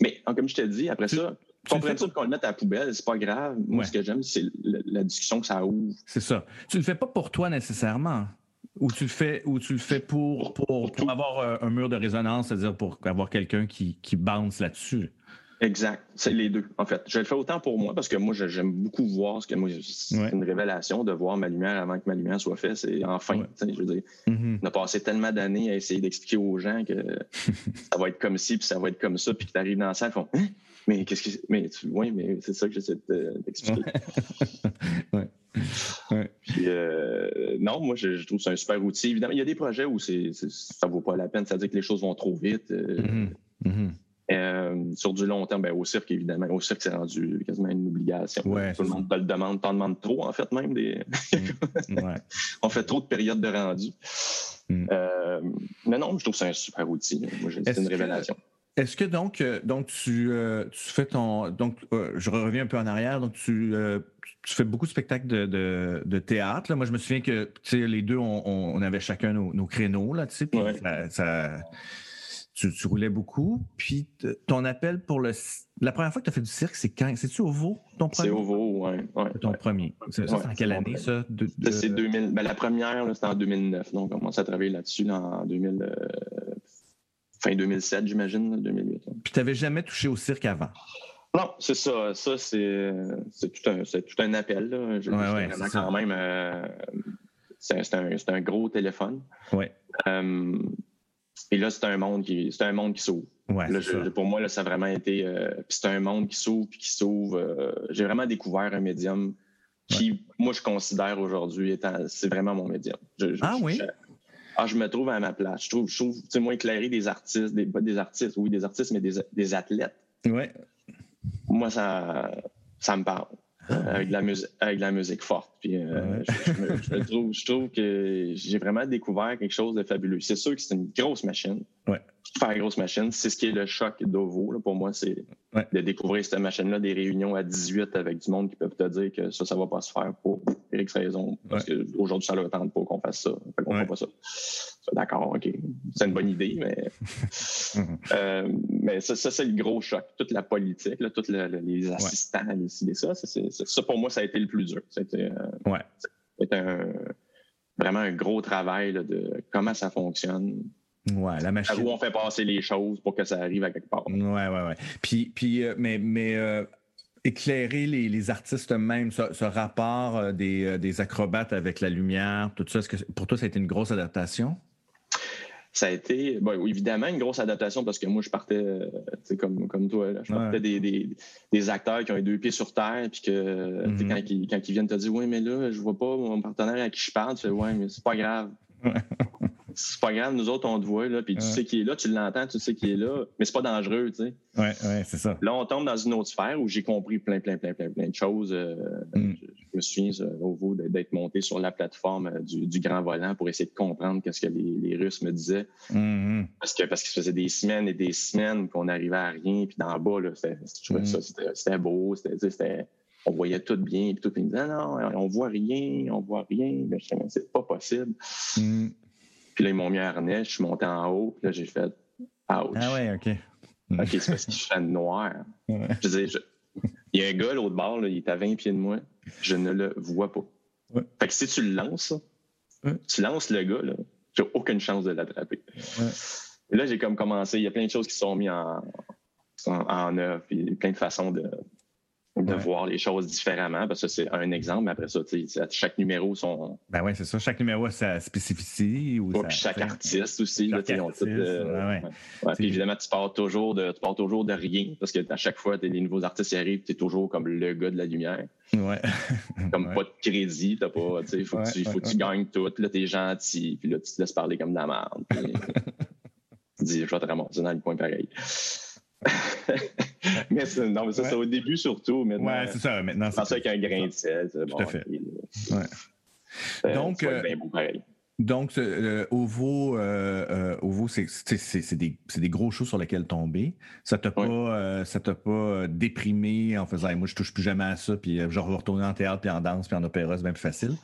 Mais comme je te dis, après ça, ça qu'on le mette à la poubelle, c'est pas grave. Moi, ce que j'aime, c'est la, discussion que ça ouvre. C'est ça. Tu le fais pas pour toi nécessairement. Ou tu le fais, ou tu le fais pour, pour, avoir euh, un mur de résonance, c'est-à-dire pour avoir quelqu'un qui, qui bounce là-dessus. Exact. C'est les deux, en fait. Je le fais autant pour moi parce que moi, j'aime beaucoup voir ce que moi, c'est une révélation de voir ma lumière avant que ma lumière soit faite. C'est enfin, je veux dire, mm-hmm. on a passé tellement d'années à essayer d'expliquer aux gens que <laughs> ça va être comme ci, puis ça va être comme ça, puis que tu arrives dans la salle, ils font hein? Mais qu'est-ce que. Mais oui, mais c'est ça que j'essaie d'expliquer. <laughs> ouais. Puis, euh, non, moi, je, trouve que c'est un super outil. Évidemment, il y a des projets où c'est, ça ne vaut pas la peine. C'est-à-dire que les choses vont trop vite. Euh, mm-hmm. Mm-hmm. Euh, sur du long terme, ben, au cirque, évidemment. Au cirque, c'est rendu quasiment une obligation. Tout le monde te le demande, t'en demande trop, en fait, même. Des... Mm. <laughs> On fait trop de périodes de rendu. Mm. Euh, mais non, je trouve que c'est un super outil. Moi, c'est une révélation. Est-ce que donc, euh, donc tu, tu fais ton. Donc, je reviens un peu en arrière. Donc, tu, tu fais beaucoup de spectacles de, de, théâtre. Moi, je me souviens que les deux, on, on, avait chacun nos, créneaux. Là, puis ça tu, roulais beaucoup. Puis ton appel pour le. La première fois que tu as fait du cirque, c'est quand? C'est-tu au Vau, ton premier C'est au Vau, oui. Ouais, ton premier. Ça, c'est en quelle année, ça C'est 2000. Ben, la première, c'était en 2009. Donc, on commence à travailler là-dessus en 2000. Euh, fin 2007, j'imagine, 2008. Puis tu n'avais jamais touché au cirque avant? Non, c'est ça. Ça, c'est tout, un, tout un appel. Là. Je, ouais, quand même. Euh, c'est un, un, gros téléphone. Oui. Euh, et là, c'est un monde qui, c'est un monde qui s'ouvre. pour moi, là, ça a vraiment été. Euh, c'est un monde qui s'ouvre puis qui s'ouvre. Euh, j'ai vraiment découvert un médium qui, moi, je considère aujourd'hui étant, c'est vraiment mon médium. ah oui? Je, ah, je me trouve à ma place. Je trouve, je trouve, tu sais, moi, éclairer des artistes, des, des artistes, oui, des artistes, mais des, des athlètes. Ouais. Moi, ça, ça me parle. Ah, avec, de la musique, avec la musique forte. Puis, euh, je, trouve, je, trouve, que j'ai vraiment découvert quelque chose de fabuleux. C'est sûr que c'est une grosse machine. Ouais super grosse machine. C'est ce qui est le choc d'Ovo. Pour moi, c'est de découvrir cette machine-là, des réunions à 18 avec du monde qui peuvent te dire que ça, ça va pas se faire pour X raison. Parce qu'aujourd'hui, ça ne leur tente pas qu'on fasse ça. Fait qu'on fait pas ça. D'accord, OK. C'est une bonne idée, mais. <laughs> Euh, mais ça, c'est le gros choc. Toute la politique, là, tous les assistants, les ça, ça, pour moi, ça a été le plus dur. C'était euh, vraiment un gros travail de comment ça fonctionne Ouais, la machine. Où on fait passer les choses pour que ça arrive à quelque part. Ouais, ouais, ouais. Puis, puis euh, mais, mais euh, éclairer les, les artistes eux-mêmes, ce, rapport euh, des, des, acrobates avec la lumière, tout ça, est-ce que pour toi, ça a été une grosse adaptation? Ça a été, bon, évidemment, une grosse adaptation parce que moi, je partais, comme, comme toi, je partais des, des, des, acteurs qui ont les deux pieds sur terre, puis que mm-hmm. quand, ils, quand ils viennent te dire, oui, mais là, je vois pas mon partenaire à qui je parle, tu fais, ouais, mais c'est pas grave c'est pas grave, nous autres, on te voit, là, puis tu sais qui est là, tu l'entends, tu sais qui est là, mais c'est pas dangereux, tu sais. Oui, ouais, c'est ça. Là, on tombe dans une autre sphère où j'ai compris plein, plein, plein, plein, plein de choses. Euh, mm. je, me souviens, au bout d'être monté sur la plateforme euh, du, grand volant pour essayer de comprendre qu'est-ce que les, Russes me disaient. Mm-hmm. Parce que parce que ça faisait des semaines et des semaines qu'on n'arrivait à rien, puis d'en bas, là, mm. c'était beau, c'était on voyait tout bien, puis tout, puis ils me disaient, non, on voit rien, on voit rien, mais c'est pas possible. Mm. Puis là, ils m'ont mis un harnais, je suis monté en haut, puis là, j'ai fait ouch. Ah ouais, OK. OK, c'est parce qu'il fait noir. Je disais, Il y a un gars l'autre bord, là, il est à 20 pieds de moi. Je ne le vois pas. Ouais. Fait que si tu le lances, Ouais. tu lances le gars, là, j'ai aucune chance de l'attraper. Et Là, j'ai comme commencé. Il y a plein de choses qui sont mises en, en, en œuvre. Puis il y a plein de façons de, de Ouais. voir les choses différemment. Parce que c'est un exemple. Mais après ça, chaque numéro, son, Ben oui, c'est ça. Chaque numéro a sa spécificité. Ou Ouais, chaque artiste aussi. Chaque artiste, euh, ouais, puis évidemment, tu pars toujours de, tu pars toujours de rien parce que à chaque fois, des nouveaux artistes arrivent, tu es toujours comme le gars de la lumière. Ouais. <laughs> Comme pas de crédit, t'as pas, tu faut que tu, faut que tu gagnes tout. Là, t'es gentil, puis là, tu te laisses parler comme de la merde. puis <laughs> tu dis, je vais te ramasser dans le coin pareil. <laughs> mais non, mais ça, Ouais. c'est au début surtout. Maintenant, Ouais, c'est ça. Maintenant, c'est avec un grain de sel. c'est Bon, à fait. Ouais. euh, Donc, euh, beau. Donc, euh, euh, euh, Ovo, c'est des, gros shows sur lesquels tomber. Ça t'a pas, ça t'a pas déprimé en faisant Hey, moi je touche plus jamais à ça, puis je vais retourner en théâtre, puis en danse, puis en opéra, c'est bien plus facile.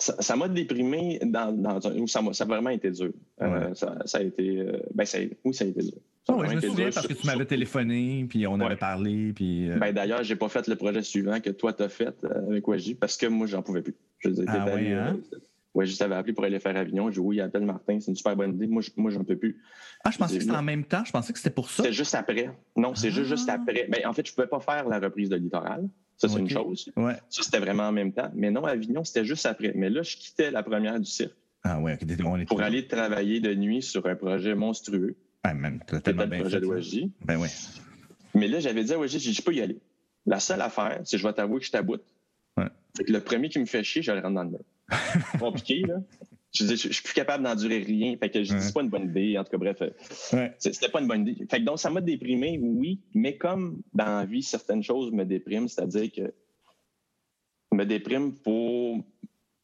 Ça m'a déprimé dans, dans un. Ça, m'a- ça a vraiment été dur. Euh, Ouais. ça, ça a été. euh, ben, ça, oui, ça a été dur. Ça a ouais, je me souviens parce que tu m'avais téléphoné, puis on Ouais. avait parlé, puis. euh, Ben, D'ailleurs, j'ai pas fait le projet suivant que toi t'as fait avec Waji parce que moi, j'en pouvais plus. Je veux dire, Ah ouais, allé, hein? euh, Waji t'avait appelé pour aller faire Avignon. J'ai dit oui, appelle Martin, c'est une super bonne idée. Moi, je- moi j'en peux plus. ah, je pensais que c'était en même temps. Je pensais que c'était pour ça. C'était juste après. Non, c'est juste, juste Ah. après. Ben, en fait, je pouvais pas faire la reprise de Littoral. Ça, c'est une chose. Ouais. Ça, c'était vraiment en même temps. Mais non, Avignon, c'était juste après. Mais là, je quittais la première du cirque Ah ouais, ok, on est pour aller travailler de nuit sur un projet monstrueux. Ah, tellement le bien projet. Ben ouais. Mais là, j'avais dit à dit, je peux y aller. La seule affaire, c'est que je vais t'avouer que je taboute. Ouais. Fait que le premier qui me fait chier, je le rentre dans le mur. <laughs> Compliqué, là. Je dis, je je suis plus capable d'endurer rien. Fait que je dis, Ouais. c'est pas une bonne idée. En tout cas, bref, euh, Ouais. c'était pas une bonne idée. Fait que donc, ça m'a déprimé, oui, mais comme dans la vie, certaines choses me dépriment, c'est-à-dire que me déprime pour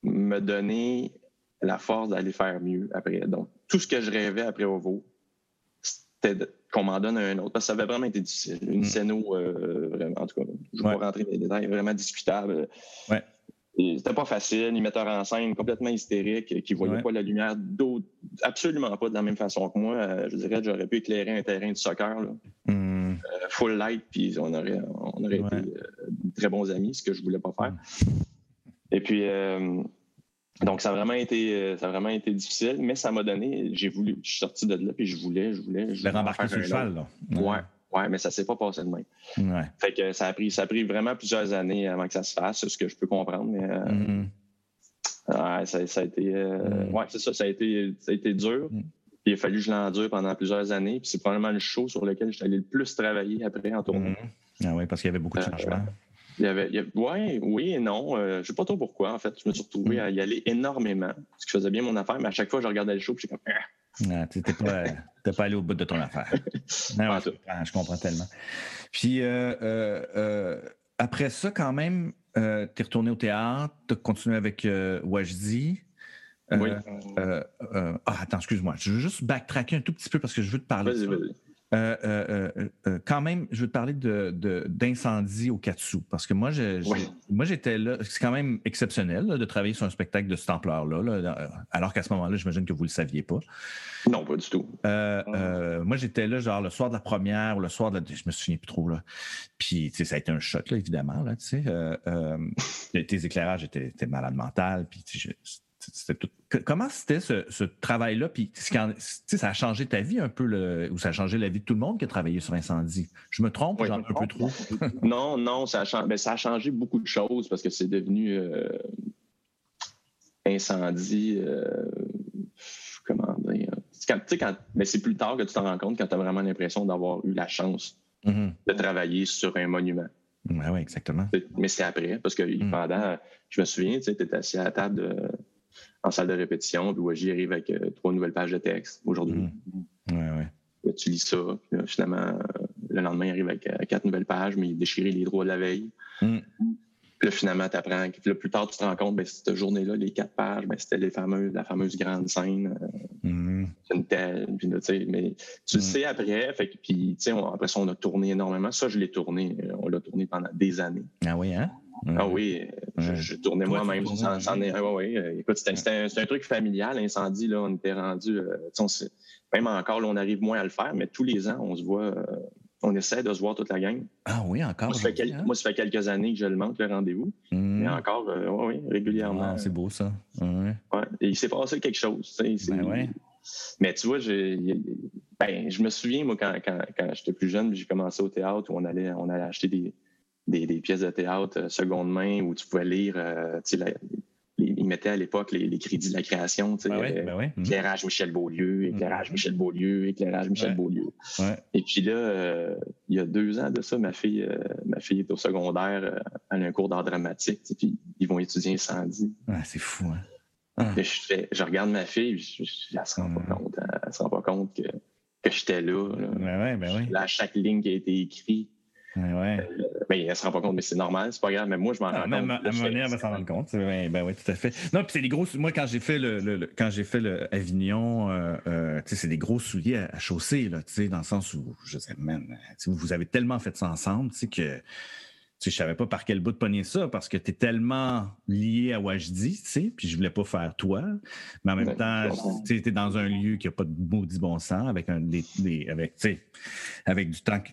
me donner la force d'aller faire mieux après. Donc, tout ce que je rêvais après OVO, c'était qu'on m'en donne un autre. Parce que ça avait vraiment été difficile. Une Mm. scéno, euh, vraiment, en tout cas, je ne vais pas rentrer dans les détails, vraiment discutable. Ouais. C'était pas facile. Les metteurs en scène complètement hystériques, qui ne voyaient Ouais. pas la lumière d'autre, absolument pas de la même façon que moi. Euh, Je dirais que j'aurais pu éclairer un terrain de soccer, là, Hum, euh, full light, puis on aurait, on aurait Ouais. été euh, de très bons amis, ce que je voulais pas faire. Et puis, euh, donc, ça a vraiment été, euh, ça a vraiment été difficile, mais ça m'a donné, j'ai voulu, je suis sorti de là, puis je voulais, je voulais. Je je l'ai voulais faire sur le cheval, là. Ouais, ouais, mais ça s'est pas passé de même. Ouais. Fait que ça a pris, ça a pris vraiment plusieurs années avant que ça se fasse, c'est ce que je peux comprendre, mais euh, ouais, ça, ça a été, euh, Mm. ouais, c'est ça, ça a été, ça a été dur. Mm. Puis il a fallu que je l'endure pendant plusieurs années. Puis c'est probablement le show sur lequel je suis allé le plus travailler après en tournée. hum. Ah oui, parce qu'il y avait beaucoup de Euh, changements. Il y avait, il y avait- ouais, oui et non. Euh, je sais pas trop pourquoi, en fait. Je me suis retrouvé Mm. à y aller énormément. Parce que je faisais bien mon affaire, mais à chaque fois, je regardais le show, puis j'étais comme, Ah! Tu n'es <laughs> pas, allé au bout de ton affaire. Non, Pas ouais, je, comprends, je comprends tellement. Puis euh, euh, après ça, quand même, tu es retourné au théâtre, tu as continué avec Wajdi. Oui. ah, attends, excuse-moi. Je veux juste backtracker un tout petit peu parce que je veux te parler. de Vas-y, vas-y. Euh, euh, euh, euh, quand même, je veux te parler de, de- d'incendie au Katsu. Parce que moi, je- j'ai- Oui. moi j'étais là. C'est quand même exceptionnel là, de travailler sur un spectacle de cette ampleur-là. là, alors qu'à ce moment-là, j'imagine que vous ne le saviez pas. Non, pas du tout. Euh, moi, j'étais là, genre, le soir de la première ou le soir de la. Je me souviens plus trop, là. Puis, tu sais, ça a été un choc, là, évidemment, là, tu sais. <laughs> Tes éclairages étaient, étaient malade mental, puis, je- tout. Comment c'était ce, ce travail-là? Puis, ça a changé ta vie un peu, le- ou ça a changé la vie de tout le monde qui a travaillé sur Incendie? Je me trompe, Oui. genre un peu trop? <laughs> non, non, ça a, changé, ben, ça a changé beaucoup de choses parce que c'est devenu euh, incendie. euh, comment dire? Quand- mais c'est plus tard que tu t'en rends compte quand tu as vraiment l'impression d'avoir eu la chance Mhm. de travailler sur un monument. Ouais, ouais, exactement. Mais c'est après, parce que Mm. pendant, je me souviens, tu étais assis à la table de- en salle de répétition, puis ouais, j'y arrive avec euh, trois nouvelles pages de texte aujourd'hui. Mm. Ouais, ouais. Là, tu lis ça, puis là, finalement, euh, le lendemain, il arrive avec euh, quatre nouvelles pages, mais il a déchiré les droits de la veille. Mm. Puis là, finalement, tu apprends. Puis là, plus tard, tu te rends compte, ben, cette journée-là, les quatre pages, ben, c'était les fameuses, la fameuse grande scène, euh, Mhm. une telle, puis là, tu sais, mais tu le sais après, fait que, puis, tu sais, on- après ça, on a tourné énormément. Ça, je l'ai tourné, on l'a tourné pendant des années. Ah oui, hein? Ah oui, je, je tournais moi-même. euh, écoute, c'était un, un truc familial, l'incendie, là, on était rendu, euh, on même encore, là, on arrive moins à le faire, mais tous les ans, on se voit, euh, On essaie de se voir toute la gang. Ah oui, encore. Moi, ça fait, hein? moi, ça fait quelques années que je le manque, le rendez-vous. Mmh. Mais encore, euh, oui, régulièrement. Ah, c'est beau, ça. Ouais. Ouais. Et il s'est passé quelque chose. Ben ouais. Mais tu vois, j'ai- ben, je me souviens, moi, quand, quand, quand j'étais plus jeune, j'ai commencé au théâtre où on allait, on allait acheter des, des, des pièces de théâtre euh, seconde main où tu pouvais lire, euh, la- les- ils mettaient à l'époque les, les crédits de la création, tu sais, Ben ouais, ben ouais. Éclairage Michel Beaulieu, éclairage Michel Beaulieu, éclairage Michel Ouais. Beaulieu. Et puis là, euh, il y a deux ans de ça, ma fille, euh, ma fille est au secondaire, elle a un cours d'art dramatique, puis ils vont étudier incendie. Ah, c'est fou, hein. Ah. Je, fais- je regarde ma fille, je, je, elle se rend pas compte, elle, elle se rend pas compte que, que j'étais là. là. Ben ouais, ben. Là, à chaque ligne qui a été écrite, Ouais. ben, elle se rend pas compte, mais c'est normal, c'est pas grave. Mais moi, je m'en Ah, rends même compte. à Là, un moment donné, elle va s'en rendre compte. Ben oui, tout à fait. Non, puis c'est des gros. Moi, quand j'ai fait le, le- le- quand j'ai fait le Avignon, euh, euh, c'est des gros souliers à, à chausser là, dans le sens où je sais, man, vous avez tellement fait ça ensemble, tu sais que. Sais, je savais pas par quel bout de pogner ça parce que tu es tellement lié à Wajdi, tu sais, puis je voulais pas faire toi. Mais en même Ouais, temps, tu es dans un lieu qui a pas de maudit bon sens avec un des, des- avec, tu sais, avec du temps que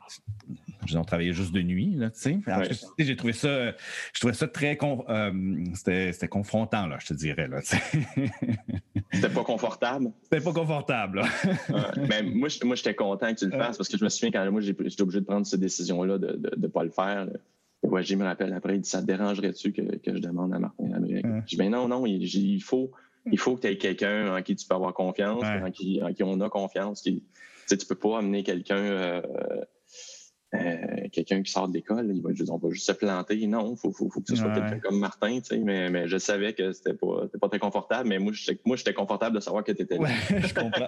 on travaillait juste de nuit, là, tu sais. Ouais. J'ai trouvé ça, je trouvais ça très, euh, c'était c'était confrontant, là, je te dirais, là. <laughs> C'était pas confortable? C'était pas confortable, là. Ouais. mais moi, moi, j'étais content que tu le fasses parce que je me souviens quand moi, j'ai- j'étais obligé de prendre cette décision-là de ne pas le faire. là. Jim me rappelle après, il dit Ça te dérangerait-tu que, que je demande à Martin Labrec Ouais. Je dis Ben non, non, il, il faut, il faut que tu aies quelqu'un en qui tu peux avoir confiance, Ouais. en, qui, en qui on a confiance. Qui, tu tu peux pas amener quelqu'un. euh, quelqu'un qui sort de l'école, il va juste, on va juste se planter. Non, il faut, faut, faut que ce soit Ouais. quelqu'un comme Martin, tu sais, mais, mais je savais que c'était pas, pas très confortable, mais moi, j'étais- moi, j'étais confortable de savoir que tu étais là. Ouais, <laughs> je comprends.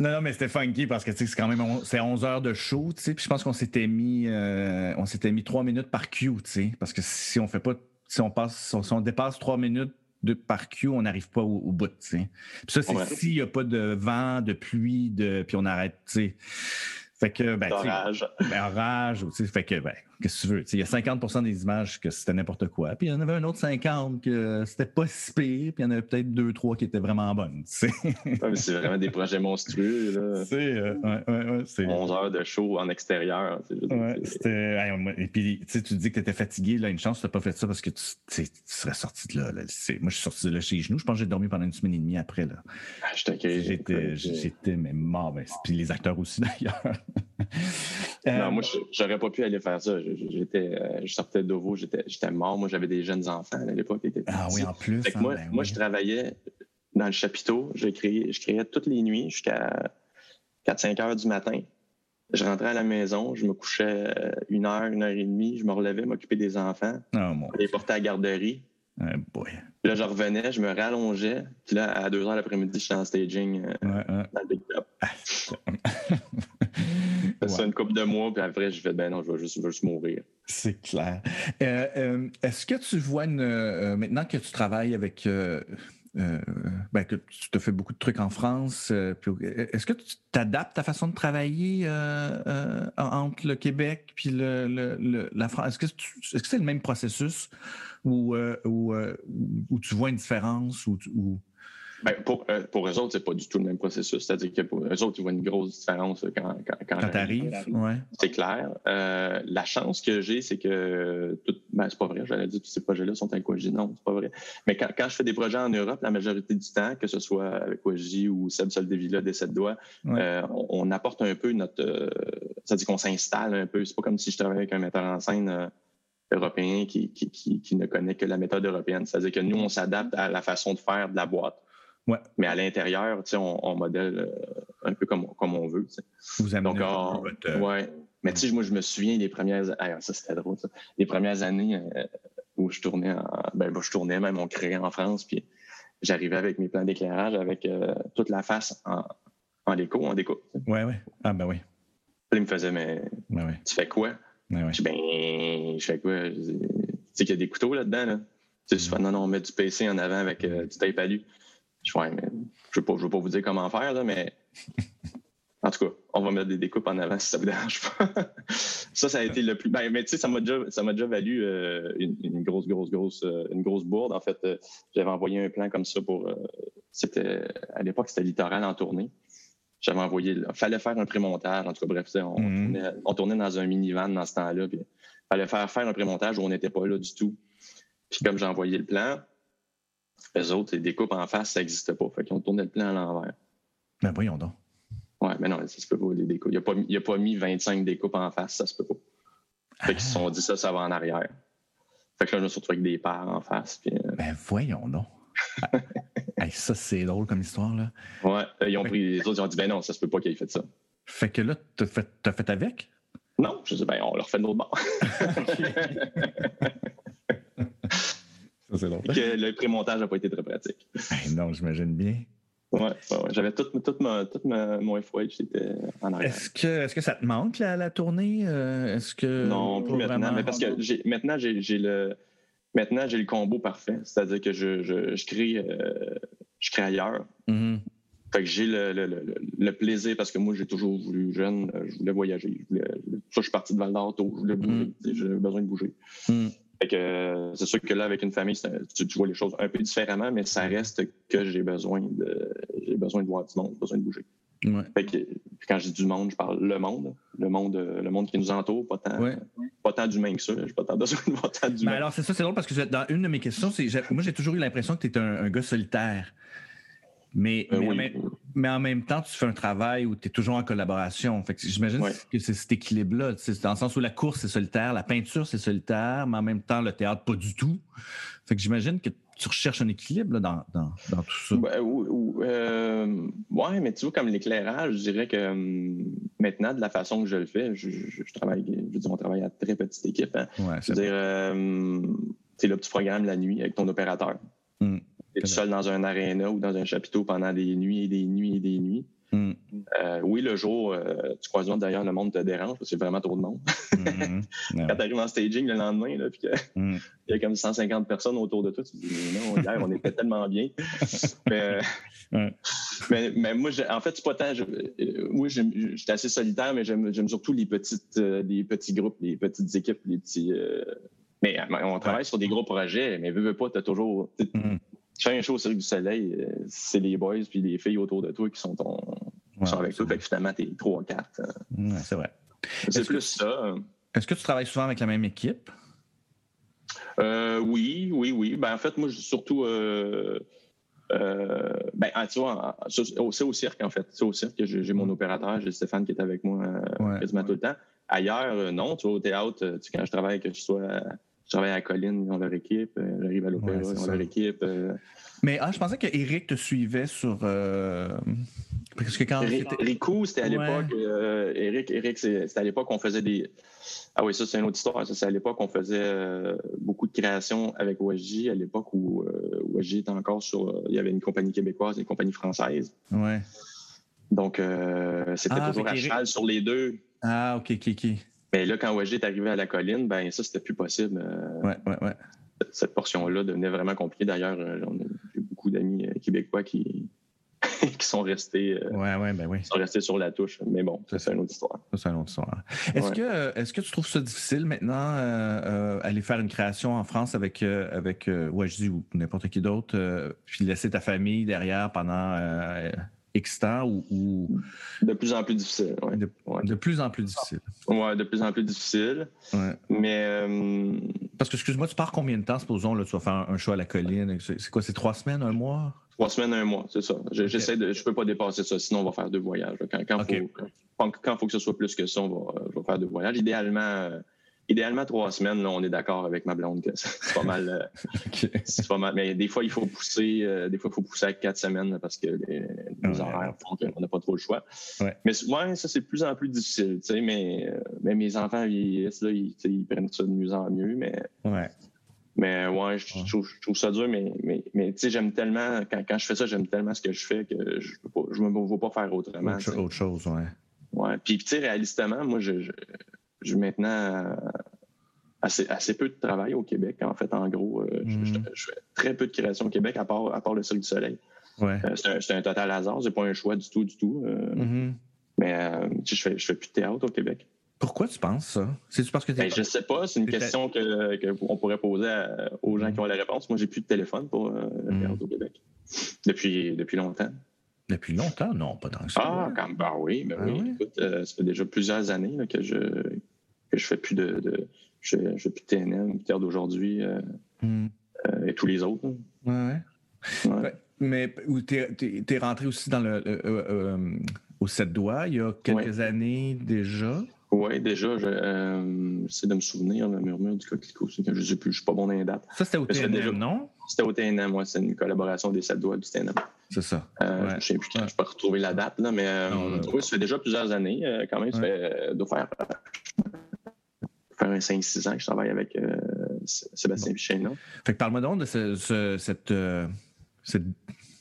non, non, mais c'était funky parce que tu sais, c'est quand même c'est 11 heures de show, tu sais. Puis je pense qu'on s'était mis euh, on s'était mis 3 minutes par cue, tu sais. Parce que si on fait pas, si on passe, si on, dépasse 3 minutes de par cue, on n'arrive pas au, au bout, tu sais. Puis ça, c'est s'il n'y a pas de vent, de pluie, de, puis on arrête, tu sais. Fait que, ben, D'orage. ben, orage, tu sais, fait que, ben, qu'est-ce que tu veux? Il y a 50% des images que c'était n'importe quoi. Puis il y en avait un autre 50 que c'était pas si pire. Puis il y en avait peut-être deux, trois qui étaient vraiment bonnes. Ouais, c'est vraiment des projets monstrueux. Là. <laughs> C'est, euh, ouais, ouais, ouais, c'est. 11 heures de show en extérieur. Et puis, tu dis que tu étais fatigué. Là, une chance, tu n'as pas fait ça parce que tu, tu serais sorti de là. Moi, je suis sorti de là chez les genoux. Je pense que j'ai dormi pendant une semaine et demie après. Là. Ah, j'étais accueilli. J'étais, j'étais mais mort. Ben, puis les acteurs aussi, <laughs> d'ailleurs. Euh, Non, moi, je- j'aurais pas pu aller faire ça. J'étais, euh, je sortais de Deauville, j'étais, j'étais mort. Moi, j'avais des jeunes enfants à l'époque. ah oui, en plus. Hein, moi, ben moi, oui. je travaillais dans le chapiteau. Je créais, je créais toutes les nuits jusqu'à 4-5 heures du matin. Je rentrais à la maison, je me couchais euh, une heure, une heure et demie. Je me relevais, m'occuper des enfants, Oh mon les porter à la garderie. boy. Puis là, je revenais, je me rallongeais. Puis là, à 2 heures l'après-midi, j'étais en staging euh, Ouais, ouais. dans le Big <laughs> <laughs> C'est ça Ouais. une couple de mois, puis après, j'ai fait, ben non, je vais juste, je vais juste mourir. C'est clair. Euh, euh, Est-ce que tu vois une. euh, maintenant que tu travailles avec. ben, que tu te fais beaucoup de trucs en France, est-ce que tu t'adaptes ta façon de travailler entre le Québec puis le, le- le- la France? Est-ce que c'est le même processus ou ou tu vois une différence ou, Ben, pour, euh, pour eux autres, c'est pas du tout le même processus. C'est-à-dire que pour eux autres, ils voient une grosse différence quand, quand, quand, quand tu arrives? Ouais. C'est clair. Euh, la chance que j'ai, c'est que tout, ben, c'est pas vrai, j'allais dire tous ces projets-là sont avec Waji. Non, c'est pas vrai. Mais quand, quand je fais des projets en Europe, la majorité du temps, que ce soit avec Waji ou Seb Soldevilla des Sept Doigts, Ouais. euh, on, on apporte un peu notre. euh, c'est-à-dire qu'on s'installe un peu. C'est pas comme si je travaillais avec un metteur en scène. euh, européen qui, qui, qui, qui ne connaît que la méthode européenne. C'est-à-dire que nous, on s'adapte à la façon de faire de la boîte. Ouais. Mais à l'intérieur, tu sais, on, on modèle euh, un peu comme, comme on veut. Vous amenez Donc, on- peu votre, euh, ouais. Mais tu sais, moi, je me souviens des premières. ah, ça, c'était drôle, ça. Les premières années euh, où je tournais, en... ben, je tournais même, on créait en France, puis j'arrivais avec mes plans d'éclairage, avec euh, toute la face en, en déco, en déco. Ouais, ouais. Ah, ben oui. Là, il me faisait, mais ouais. tu fais quoi? Ouais, ouais. Je dis, ben, je fais quoi? Tu sais qu'il y a des couteaux là-dedans, là? Tu sais, fais, non, non, on met du PC en avant avec euh, du tape alu. Je fais, ouais, mais je ne veux, pas vous dire comment faire, là, mais <laughs> en tout cas, on va mettre des découpes en avant si ça vous dérange pas. <laughs> ça, ça a été le plus. Ben, mais tu sais, ça m'a déjà, ça m'a déjà valu euh, une, une grosse, grosse, grosse, euh, une grosse bourde. En fait, euh, j'avais envoyé un plan comme ça pour. c'était à l'époque, c'était littoral en tournée. j'avais envoyé. Il fallait faire un prémontage. En tout cas, bref, on, Mhm. tournait, on tournait dans un minivan dans ce temps-là. Puis, il fallait faire faire un prémontage où on n'était pas là du tout. Puis, comme j'ai envoyé le plan, les autres, les découpes en face, ça n'existait pas. Fait qu'ils ont tourné le plan à l'envers. Ben voyons donc. Ouais, mais non, ça se peut pas, les découpes. Il n'a pas, il a pas mis 25 découpes en face, ça se peut pas. Fait qu'ils se sont dit ça, ça va en arrière. Fait que là, je me suis retrouvé avec des paires en face. Puis, euh, Ben voyons donc. <laughs> Hey, ça, c'est drôle comme histoire, là. ouais, ils ont pris, les autres, ils ont dit, ben non, ça se peut pas qu'il ait fait ça. Fait que là, t'as fait, t'as fait avec? Non, je dis, ben, on leur fait de l'autre bord. <laughs> <laughs> Ça, c'est drôle. que le prémontage n'a pas été très pratique. Ben non, j'imagine bien. Ouais, ouais, ouais. j'avais tout, tout, ma- tout ma- mon FOH était en arrière. Est-ce que, est-ce que ça te manque, la, la tournée? Euh, Est-ce que. Non, plus pas maintenant, vraiment? mais parce que j'ai, maintenant, j'ai, j'ai le maintenant j'ai le combo parfait. C'est-à-dire que je, je, je crée euh, je crée ailleurs. Mhm. Fait que j'ai le, le, le, le plaisir parce que moi j'ai toujours voulu jeune, euh, je voulais voyager. Je voulais, ça, je suis parti de Val d'Or tôt, je voulais bouger, sais, j'avais besoin de bouger. Mhm. Fait que euh, c'est sûr que là, avec une famille, tu, tu vois les choses un peu différemment, mais ça reste que j'ai besoin de j'ai besoin de voir du monde, besoin de bouger. Ouais. Fait que, quand je dis du monde, je parle le monde, le monde, euh, le monde qui nous entoure, pas tant, Ouais. pas tant d'humains que ça. J'ai pas tant besoin de voir tant Ben alors, c'est ça, c'est drôle parce que dans une de mes questions, c'est moi, j'ai toujours eu l'impression que tu un, un gars solitaire. Mais, Euh, mais, en oui. même, mais en même temps, tu fais un travail où tu es toujours en collaboration. Fait que j'imagine que c'est cet équilibre-là. C'est dans le sens où la course, c'est solitaire, la peinture, c'est solitaire, mais en même temps, le théâtre, pas du tout. Fait que j'imagine que tu recherches un équilibre là, dans, dans, dans tout ça. Ben, ou- ou, euh, ouais, mais tu vois, comme l'éclairage, je dirais que hum, maintenant, de la façon que je le fais, je, je- je travaille, je veux dire, on travaille à très petite équipe. Hein. Ouais, Je c'est veux dire, euh, tu sais, là, tu programmes la nuit avec ton opérateur. Mm. Tu es C'est seul dans un aréna ou dans un chapiteau pendant des nuits et des nuits et des nuits. Mm. Euh, oui, le jour, euh, tu croises d'ailleurs, le monde te dérange parce que c'est vraiment trop de monde. Mhm. Ouais, <laughs> Quand tu arrives en staging le lendemain, là, puis Mm. y a comme 150 personnes autour de toi, tu te dis, mais non, hier, on était tellement bien. <laughs> Mais, euh, Ouais. mais, mais moi, en fait, c'est pas tant. je- euh, oui, j'étais assez solitaire, mais j'aime surtout les, petites, les petits groupes, les petites équipes, les petits. mais on travaille sur des gros projets, mais veux, veux pas, toujours. tu Mhm. fais un show au Cirque du Soleil, euh, c'est les boys puis les filles autour de toi qui sont, ton, Ouais, sont avec toi. Fait que finalement, t'es trois, quatre. euh, Ouais, c'est vrai. C'est que- plus ça. hein. Est-ce que tu travailles souvent avec la même équipe? Euh, oui, oui, oui. Ben, en fait, moi, je- surtout, euh, euh, ben, ah, tu vois, c'est au cirque, en fait. C'est au cirque que j'ai mon opérateur, j'ai Stéphane qui est avec moi Ouais. quasiment tout le temps. Ailleurs, non. Tu vois, au théâtre, tu quand je travaille, que je sois, je travaille à colline, ils ont leur équipe. euh, J'arrive à l'opéra, Ouais, ils ont ça. leur équipe. euh. Mais ah, je pensais que Eric te suivait sur. euh, Parce que quand. C'était- Rico, c'était à Ouais. l'époque. euh, Eric, Eric c'était à l'époque qu'on faisait des. Ah oui, ça, c'est une autre histoire. Ça, c'est à l'époque qu'on faisait euh, beaucoup de créations avec OSJ, à l'époque où euh, OSJ était encore sur. euh, il y avait une compagnie québécoise et une compagnie française. Ouais. Donc, euh, c'était Ah, toujours à qu'Éric- cheval sur les deux. Ah, OK, OK, OK. Mais là, quand OSJ est arrivé à la colline, ben ça, c'était plus possible. Euh, Ouais, ouais, ouais. Cette portion-là devenait vraiment compliquée. D'ailleurs, euh, on a j'ai beaucoup d'amis euh, québécois qui, <laughs> qui sont restés. euh, Ouais, ouais, ben oui. sont restés sur la touche. Mais bon, ça, c'est une autre histoire. Ça, c'est une autre histoire. Est-ce Ouais. que, euh, est-ce que tu trouves ça difficile maintenant, euh, euh, aller faire une création en France avec, euh, avec euh, ouais, je dis, ou n'importe qui d'autre, euh, puis laisser ta famille derrière pendant euh, temps ou, ou De plus en plus difficile. Ouais. de, Ouais. de plus en plus difficile? Ouais, de plus en plus difficile. Ouais. Mais euh, Parce que, excuse-moi, tu pars combien de temps, supposons, là, tu vas faire un, show à la colline? C'est quoi, c'est trois semaines, un mois? trois semaines, un mois, c'est ça. Je- J'essaie de, je peux pas dépasser ça, sinon on va faire deux voyages. Quand, quand, faut, quand, quand faut que ce soit plus que ça, on va, vais faire deux voyages. Idéalement, euh, idéalement trois semaines, là, on est d'accord avec ma blonde que c'est pas mal. euh, <laughs> c'est pas mal. Mais des fois, il faut pousser, euh, des fois, il faut pousser à quatre semaines là, parce que les, les Ouais. horaires font qu'on n'a pas trop le choix. Ouais. Mais ouais, ça, c'est de plus en plus difficile. tu sais, Mais, euh, mais mes enfants vieillissent, là, ils, prennent ça de mieux en mieux. Mais Ouais. mais ouais, je, trouve, je trouve ça dur, mais, mais, mais tu sais, j'aime tellement, quand, quand je fais ça, j'aime tellement ce que je fais que je je me vois pas faire autrement. Autre, autre chose, ouais. Ouais. Puis, tu sais, réalistement, moi, je, je, je maintenant euh, assez, assez peu de travail au Québec, en fait, en gros. euh, je- Mhm. je, fais très peu de création au Québec, à part, à part le Cirque du Soleil. Ouais. Euh, c'est un, total hasard, c'est pas un choix du tout, du tout. Mhm. Mais je fais, je fais plus de théâtre au Québec. Pourquoi tu penses ça? C'est-tu parce que Ben, je sais pas, c'est une question que, que on pourrait poser à- aux gens Mhm. qui ont la réponse. Moi, j'ai plus de téléphone pour euh, le théâtre au Québec depuis, depuis longtemps. Depuis longtemps, non, pas tant que ça. Ah, quand, ben oui, ben Ah oui. Écoute, euh, ça fait déjà plusieurs années là, que je que je fais plus de, de je, je fais plus de TNM, Terre d'aujourd'hui euh, Hmm. euh, et tous les autres. là. Ouais, ouais. Ouais. Ouais, Mais tu es, rentré aussi dans le, le- euh, au 7 doigts il y a quelques années déjà? Oui, déjà, je, euh, j'essaie de me souvenir, le murmure du coquelicot, je ne sais plus, je suis pas bon dans les dates. Ça, c'était au Mais TNM, déjà- non? C'était au TNM, ouais, c'est une collaboration des sept doigts du TNM. C'est ça. Euh, Ouais. Je ne sais plus quand, je peux retrouver la date, là, mais euh, Non, là, oui, ça fait déjà plusieurs années, euh, quand même, ça fait, euh, doit faire, faire un 5-6 ans que je travaille avec Sébastien Pichain, là. Fait que parle-moi donc de ce- ce- cette, cette-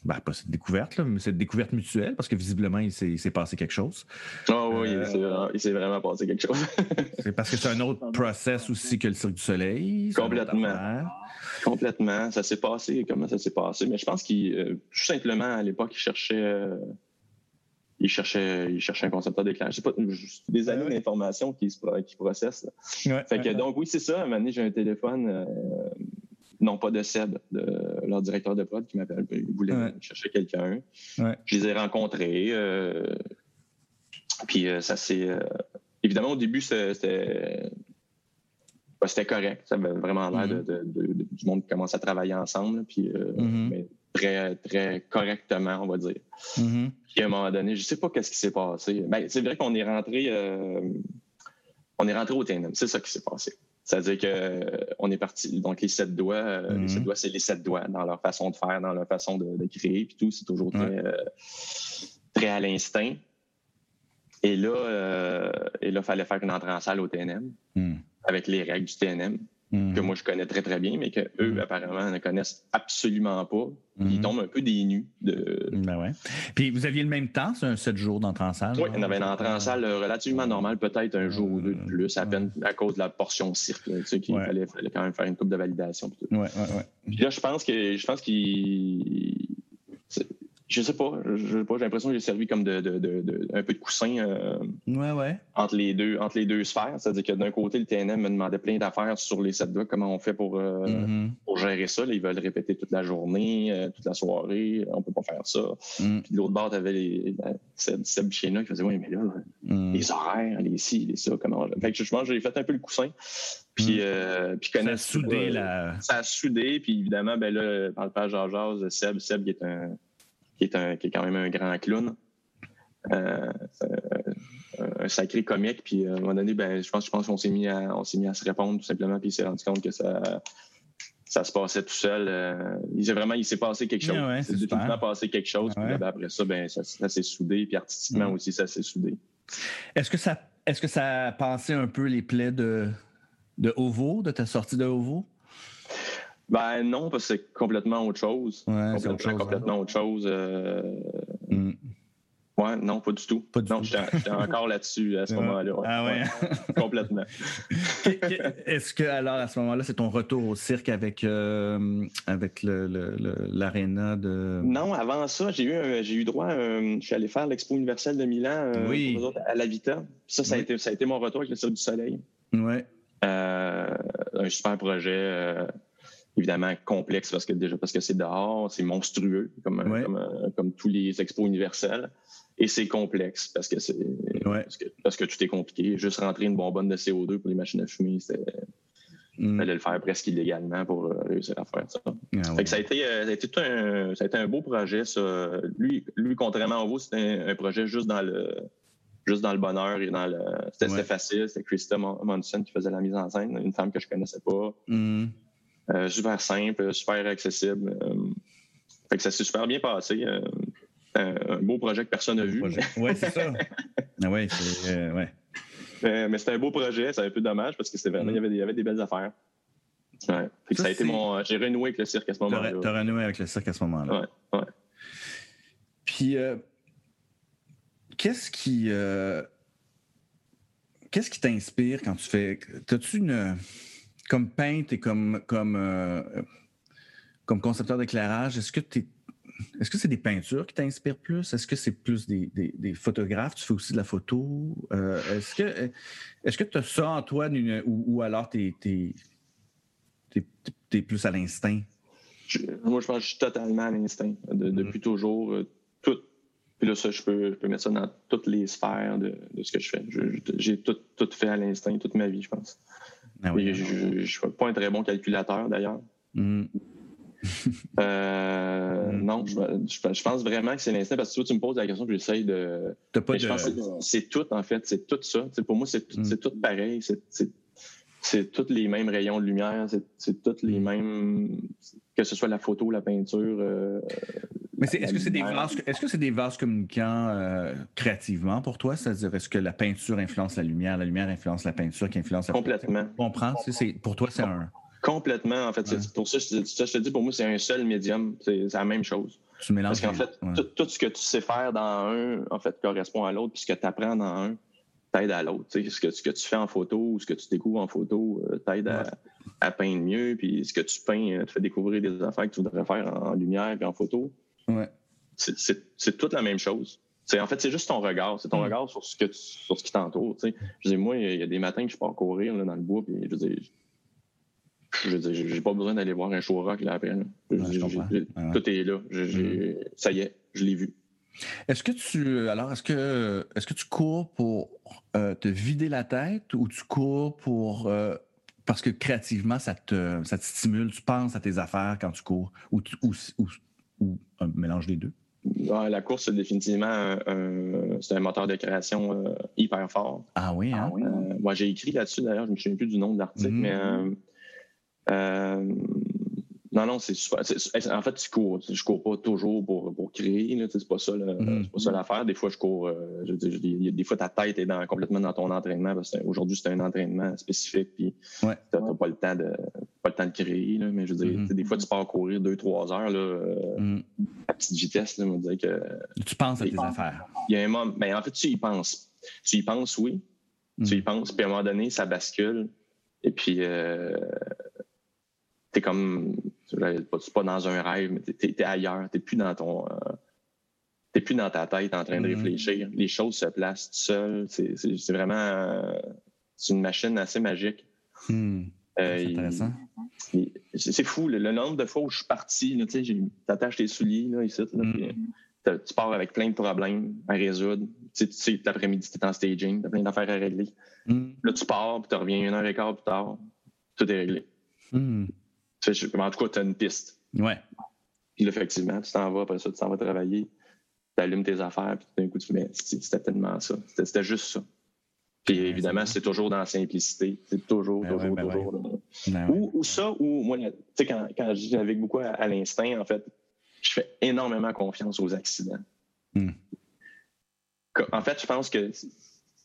ben, pas cette découverte, là, mais cette découverte mutuelle, parce que visiblement, il s'est passé quelque chose. Ah oui, Euh, il s'est vraiment, passé quelque chose. <laughs> C'est parce que c'est un autre process aussi que le Cirque du Soleil. Complètement. Complètement. Ça s'est passé, comment ça s'est passé? Mais je pense qu'il, euh, tout simplement, à l'époque, il cherchait, euh, il cherchait, il cherchait un concepteur d'éclairage. C'est pas juste des années d'informations qui, qui processent. Ouais, Fait que, ouais, donc, oui, c'est ça. À un moment donné, j'ai un téléphone, euh, non pas de Seb, de leur directeur de prod qui m'appelle. Il voulait Ouais. chercher quelqu'un. Ouais. Je les ai rencontrés. euh, puis euh, ça s'est. euh, évidemment, au début, c'était. C'était bah, c'était correct. Ça avait vraiment l'air Mhm. de, de- de- de- du monde qui commence à travailler ensemble. Puis, mais très, très correctement, on va dire. Mhm. Puis à un moment donné, je sais pas qu'est-ce qui s'est passé. Ben, c'est vrai qu'on est rentré, on est rentré au TNM. C'est ça qui s'est passé. C'est-à-dire que euh, on est parti. Donc les sept doigts, euh, Mhm. les sept doigts, c'est les sept doigts dans leur façon de faire, dans leur façon de, de créer, puis tout. C'est toujours très, Ouais. euh, très à l'instinct. Et là, euh, et là, fallait faire une entrée en salle au TNM Mhm. avec les règles du TNM Mhm. que moi je connais très très bien, mais que eux Mhm. apparemment ne connaissent absolument pas. Ils Mhm. tombent un peu des nus de, Ben ouais. Puis vous aviez le même temps, c'est un 7 jours d'entrée en salle? Oui, on avait une entrée en salle euh, relativement normale, peut-être un jour ou deux de plus, à peine à cause de la portion cirque. Tu sais, qu'il Ouais. fallait, fallait quand même faire une coupe de validation. Ouais, ouais, ouais. Puis là, je pense que je pense qu'il. Je sais pas, je sais pas, j'ai l'impression que j'ai servi comme de, de- de- de- un peu de coussin euh, Ouais, ouais. entre les deux entre les deux sphères. C'est-à-dire que d'un côté, le TNM me demandait plein d'affaires sur les sept comment on fait pour, euh, Mhm. pour gérer ça. Là, ils veulent répéter toute la journée, euh, toute la soirée, on peut pas faire ça. Mhm. Puis de l'autre bord, t'avais les la- Seb, Seb Chiena qui faisait Oui, mais là, Mhm. les horaires, les ci, les ça, comment. Fait que que j'ai fait un peu le coussin. Puis, Mm. puis Ça a connaître- soudé euh, la. Ça a soudé, puis évidemment, ben là, dans le page Jazz, Seb, Seb qui est un qui est un qui est quand même un grand clown. Euh, c'est un, sacré comique, puis euh, à un moment donné, ben, je pense, je pense qu'on s'est mis à on mis à se répondre tout simplement, puis il s'est rendu compte que ça ça se passait tout seul. euh, il s'est vraiment, il s'est passé quelque chose. Ouais, ouais, il s'est passé quelque chose. Puis Ouais. là, ben, après ça, ben, ça, ça s'est soudé, puis artistiquement Mm. aussi, ça s'est soudé. Est-ce que ça est-ce que ça a passé un peu les plaies de, de Ovo, de ta sortie de Ovo? Ben non, parce que c'est complètement autre chose. Ouais, c'est complètement, autre chose. hein. complètement autre chose. euh, Mm. Ouais, non, pas du tout. Pas du non, tout. j'étais j'étais encore là-dessus à ce <laughs> moment-là. ouais. Ah ouais. Ouais, complètement. <laughs> Est-ce que alors à ce moment-là, c'est ton retour au cirque avec euh, avec l'aréna de Non, avant ça, j'ai eu un- j'ai eu droit. à un- je suis allé faire l'Expo universelle de Milan euh, Oui. pour nous autres, à la Vita. Ça, ça a été ça a été mon retour avec le Cirque du Soleil. Ouais. Euh, un super projet. Évidemment complexe parce que déjà parce que c'est dehors, c'est monstrueux comme, Ouais. comme, euh, comme tous les expos universels et c'est complexe parce que c'est Ouais. parce, que, parce que tout est compliqué. Juste rentrer une bonbonne de CO2 pour les machines à fumer, c'était Mm. fallait le faire presque illégalement pour euh, réussir à faire ça. Ah Fait ouais. que ça a été, euh, ça a été tout un, ça a été un beau projet, ça. Lui, lui contrairement à vous, c'était un, un projet juste dans le, juste dans le bonheur et dans le, c'était facile. C'était Krista Mon- Monson qui faisait la mise en scène, une femme que je connaissais pas. Mm. Euh, super simple, super accessible. Euh, fait que ça s'est super bien passé. euh, un, beau projet que personne n'a vu. Ouais, c'est ça. <laughs> Ah ouais, c'est ouais. Mais, mais c'était un beau projet, c'est un peu dommage parce que c'était vraiment, Mm. il, y avait des, il y avait des belles affaires. Ouais. Fait que Ça, ça, a été mon. J'ai renoué avec le cirque à ce moment-là. t'as renoué avec le cirque à ce moment-là. Ouais, ouais. Puis, euh, qu'est-ce qui. euh, qu'est-ce qui t'inspire quand tu fais. T'as-tu une. Comme peintre et comme. Comme, euh, comme concepteur d'éclairage, est-ce que tu Est-ce que c'est des peintures qui t'inspirent plus? Est-ce que c'est plus des, des- des photographes? Tu fais aussi de la photo? Euh, est-ce que est-ce que tu as ça en toi ou, ou alors tu es, plus à l'instinct? Moi, je pense que je suis totalement à l'instinct. De- Mm. Depuis toujours, euh, tout, Puis là, ça, je peux, je peux mettre ça dans toutes les sphères de, de ce que je fais. J'ai tout, tout, fait à l'instinct, toute ma vie, je pense. Ah oui, je ne suis pas un très bon calculateur, d'ailleurs. Mm. euh, mm. Non, je, je, pense vraiment que c'est l'instinct parce que tu, tu me poses la question, que j'essaye de. Pas Je pense que c'est tout, en fait. C'est tout ça. pour moi, c'est tout, mm. tout pareil. C'est c'est tous les mêmes rayons de lumière, c'est tous les mêmes, que ce soit la photo, la peinture. Euh, Mais est-ce que c'est des vases, est-ce que c'est des vases communicants euh, créativement pour toi? C'est-à-dire, est-ce que la peinture influence la lumière, la lumière influence la peinture, qui influence la complètement. Tu comprends c'est, Pour toi, c'est un complètement. En fait, pour ça, je, je te dis, pour moi, c'est un seul médium. C'est, la même chose. Tu mélanges. Parce qu'en fait, tout, ce que tu sais faire dans un, en fait, correspond à l'autre, puis ce que tu apprends dans un t'aide à l'autre. Ce que, ce que tu fais en photo ou ce que tu découvres en photo euh, t'aide à, peindre mieux. Puis ce que tu peins euh, te fait découvrir des affaires que tu voudrais faire en, lumière et en photo. Ouais. C'est toute la même chose. en fait, c'est juste ton regard. C'est ton mm. regard sur ce, que sur ce qui t'entoure. Je dis, moi, il y a des matins que je pars courir là, dans le bois, puis je dis, je j'ai pas besoin d'aller voir un show rock là après. tout est là. Mm. Ça y est, je l'ai vu. Est-ce que tu alors est-ce que est-ce que tu cours pour euh, te vider la tête ou tu cours pour euh, parce que créativement ça te ça te stimule, tu penses à tes affaires quand tu cours ou ou, un mélange des deux? la course, c'est définitivement un, c'est un moteur de création euh, hyper fort. Ah oui, hein? moi, j'ai écrit là-dessus, d'ailleurs, je ne me souviens plus du nom de l'article, mmh. mais non, non, c'est super. en fait, tu cours. Je cours pas toujours pour, pour créer. C'est pas ça, pas ça l'affaire. Des fois, je cours. Euh, je des fois, ta tête est dans, complètement dans ton entraînement. Parce qu'aujourd'hui, c'est un entraînement spécifique. Puis, ouais. t'as pas le temps de pas le temps de créer. Là, mais je veux dire, mm-hmm. des fois, tu pars courir deux, trois heures là, euh, mm-hmm. à petite vitesse. Là, on dire que. Tu penses à tes affaires. Il y a un moment. Ben, en fait, tu y penses. Tu y penses, oui. Tu y penses. Puis à un moment donné, ça bascule. Et puis. Euh, t'es comme c'est pas dans un rêve, mais t'es es ailleurs, t'es plus dans ton euh, t'es plus dans ta tête en train de mm-hmm. réfléchir. Les choses se placent tout seules. C'est vraiment euh, c'est une machine assez magique. Hmm. Euh, c'est intéressant. C'est fou, le, nombre de fois où je suis parti, tu attaches tes souliers là, ici, mm. tu pars avec plein de problèmes à résoudre. Tu sais, l'après-midi, tu es en staging, tu as plein d'affaires à régler. Mm. Là, tu pars, puis tu reviens une heure et quart plus tard, tout est réglé. Mm en tout cas, tu as une piste. Ouais. Puis effectivement, tu t'en vas, après ça, tu t'en vas travailler, tu allumes tes affaires, puis d'un coup, tu fais, c'était tellement ça. C'était juste ça. Puis évidemment, c'est toujours dans la simplicité. C'est toujours, ben toujours, ben toujours. Ben ou, ça, ou moi, tu sais, quand, quand avec beaucoup à, l'instinct, en fait, je fais énormément confiance aux accidents. Hmm. En fait, je pense que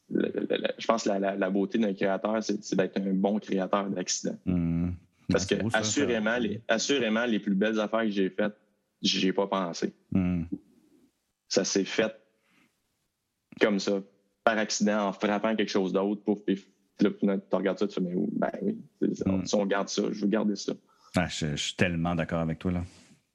je pense la, la, beauté d'un créateur, c'est d'être un bon créateur d'accidents. Hmm. Parce que assurément, les, assurément, les plus belles affaires que j'ai faites, j'y ai pas pensé. Hmm. Ça s'est fait comme ça, par accident, en frappant quelque chose d'autre, pouf, pif. Là, tu regardes ça, tu fais, mais ben oui, hmm. si on garde ça, je veux garder ça. Ah, je, suis tellement d'accord avec toi, là.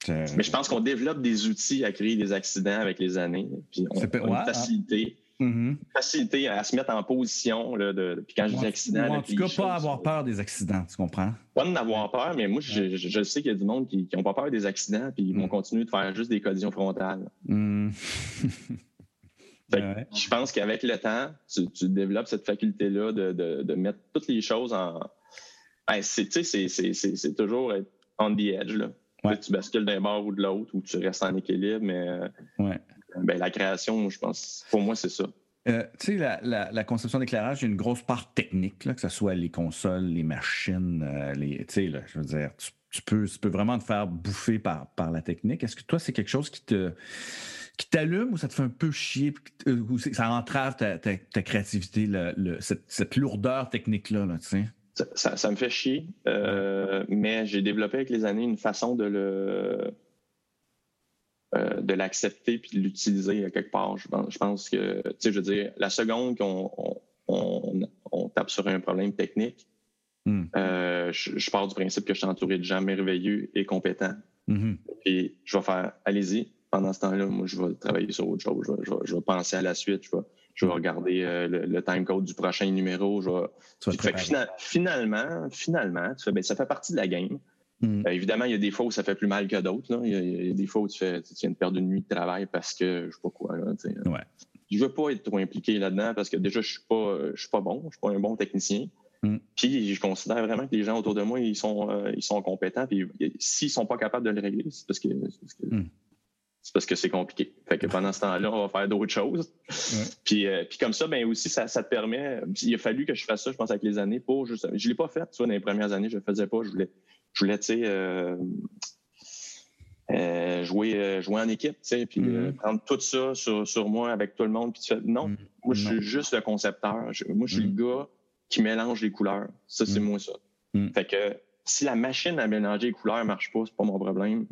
Mais je pense qu'on développe des outils à créer des accidents avec les années, puis on, a une facilité. Mm-hmm. Facilité à se mettre en position. Là, de, puis quand je dis accident. en tout cas, pas avoir peur des accidents, tu comprends? Pas d'en avoir peur, mais moi, je, je, sais qu'il y a du monde qui n'ont pas peur des accidents, puis ils vont mm. continuer de faire juste des collisions frontales. Mm. <laughs> Je pense qu'avec le temps, tu, développes cette faculté-là de, de, de, mettre toutes les choses en. Ben, c'est toujours être on the edge. Là. Tu bascules d'un bord ou de l'autre, ou tu restes en équilibre, mais. Ouais ben, la création, je pense, pour moi, c'est ça. Euh, tu sais, la, conception d'éclairage, il y a une grosse part technique, que ce soit les consoles, les machines, euh, les, tu sais, je veux dire, tu, peux, peux vraiment te faire bouffer par, par la technique. Est-ce que toi, c'est quelque chose qui te qui t'allume ou ça te fait un peu chier, euh, ou ça entrave ta, créativité, cette, lourdeur technique-là, tu sais? Ça, me fait chier, mais j'ai développé avec les années une façon de le euh, de l'accepter puis de l'utiliser quelque part. Je pense, que, tu sais, je veux dire, la seconde qu'on on, tape sur un problème technique, hmm. euh, je, pars du principe que je suis entouré de gens merveilleux et compétents. Mm-hmm. Et je vais faire, allez-y, pendant ce temps-là, moi, je vais travailler sur autre chose. Je vais, penser à la suite. Je vais, je vais regarder euh, le, time code du prochain numéro. Je finalement, finalement, tu fais, ben, ça fait partie de la game. Mm. Euh, évidemment, il y a des fois où ça fait plus mal que d'autres. Il, il, y a des fois où tu, fais, tu viens de perdre une nuit de travail parce que je sais pas quoi. Là, ouais. Je veux pas être trop impliqué là-dedans parce que déjà, je suis pas, je suis pas bon, je suis pas un bon technicien. Mm. Puis je considère vraiment que les gens autour de moi, ils sont, euh, ils sont compétents. Puis s'ils sont pas capables de le régler, c'est parce que mm. c'est parce que c'est compliqué. Fait que pendant ce temps-là, on va faire d'autres choses. Puis, euh, puis comme ça, ben aussi, ça, ça, te permet. Il a fallu que je fasse ça, je pense, avec les années pour juste. Je l'ai pas fait, tu vois, dans les premières années, je le faisais pas. Je voulais, je voulais, tu sais. Euh, euh, jouer, jouer en équipe, tu sais, puis mm. prendre tout ça sur, sur, moi avec tout le monde. Puis tu fais, non, moi, je suis juste le concepteur. moi, je suis le gars qui mélange les couleurs. Ça, c'est moi ça. Fait que si la machine à mélanger les couleurs marche pas, c'est pas mon problème.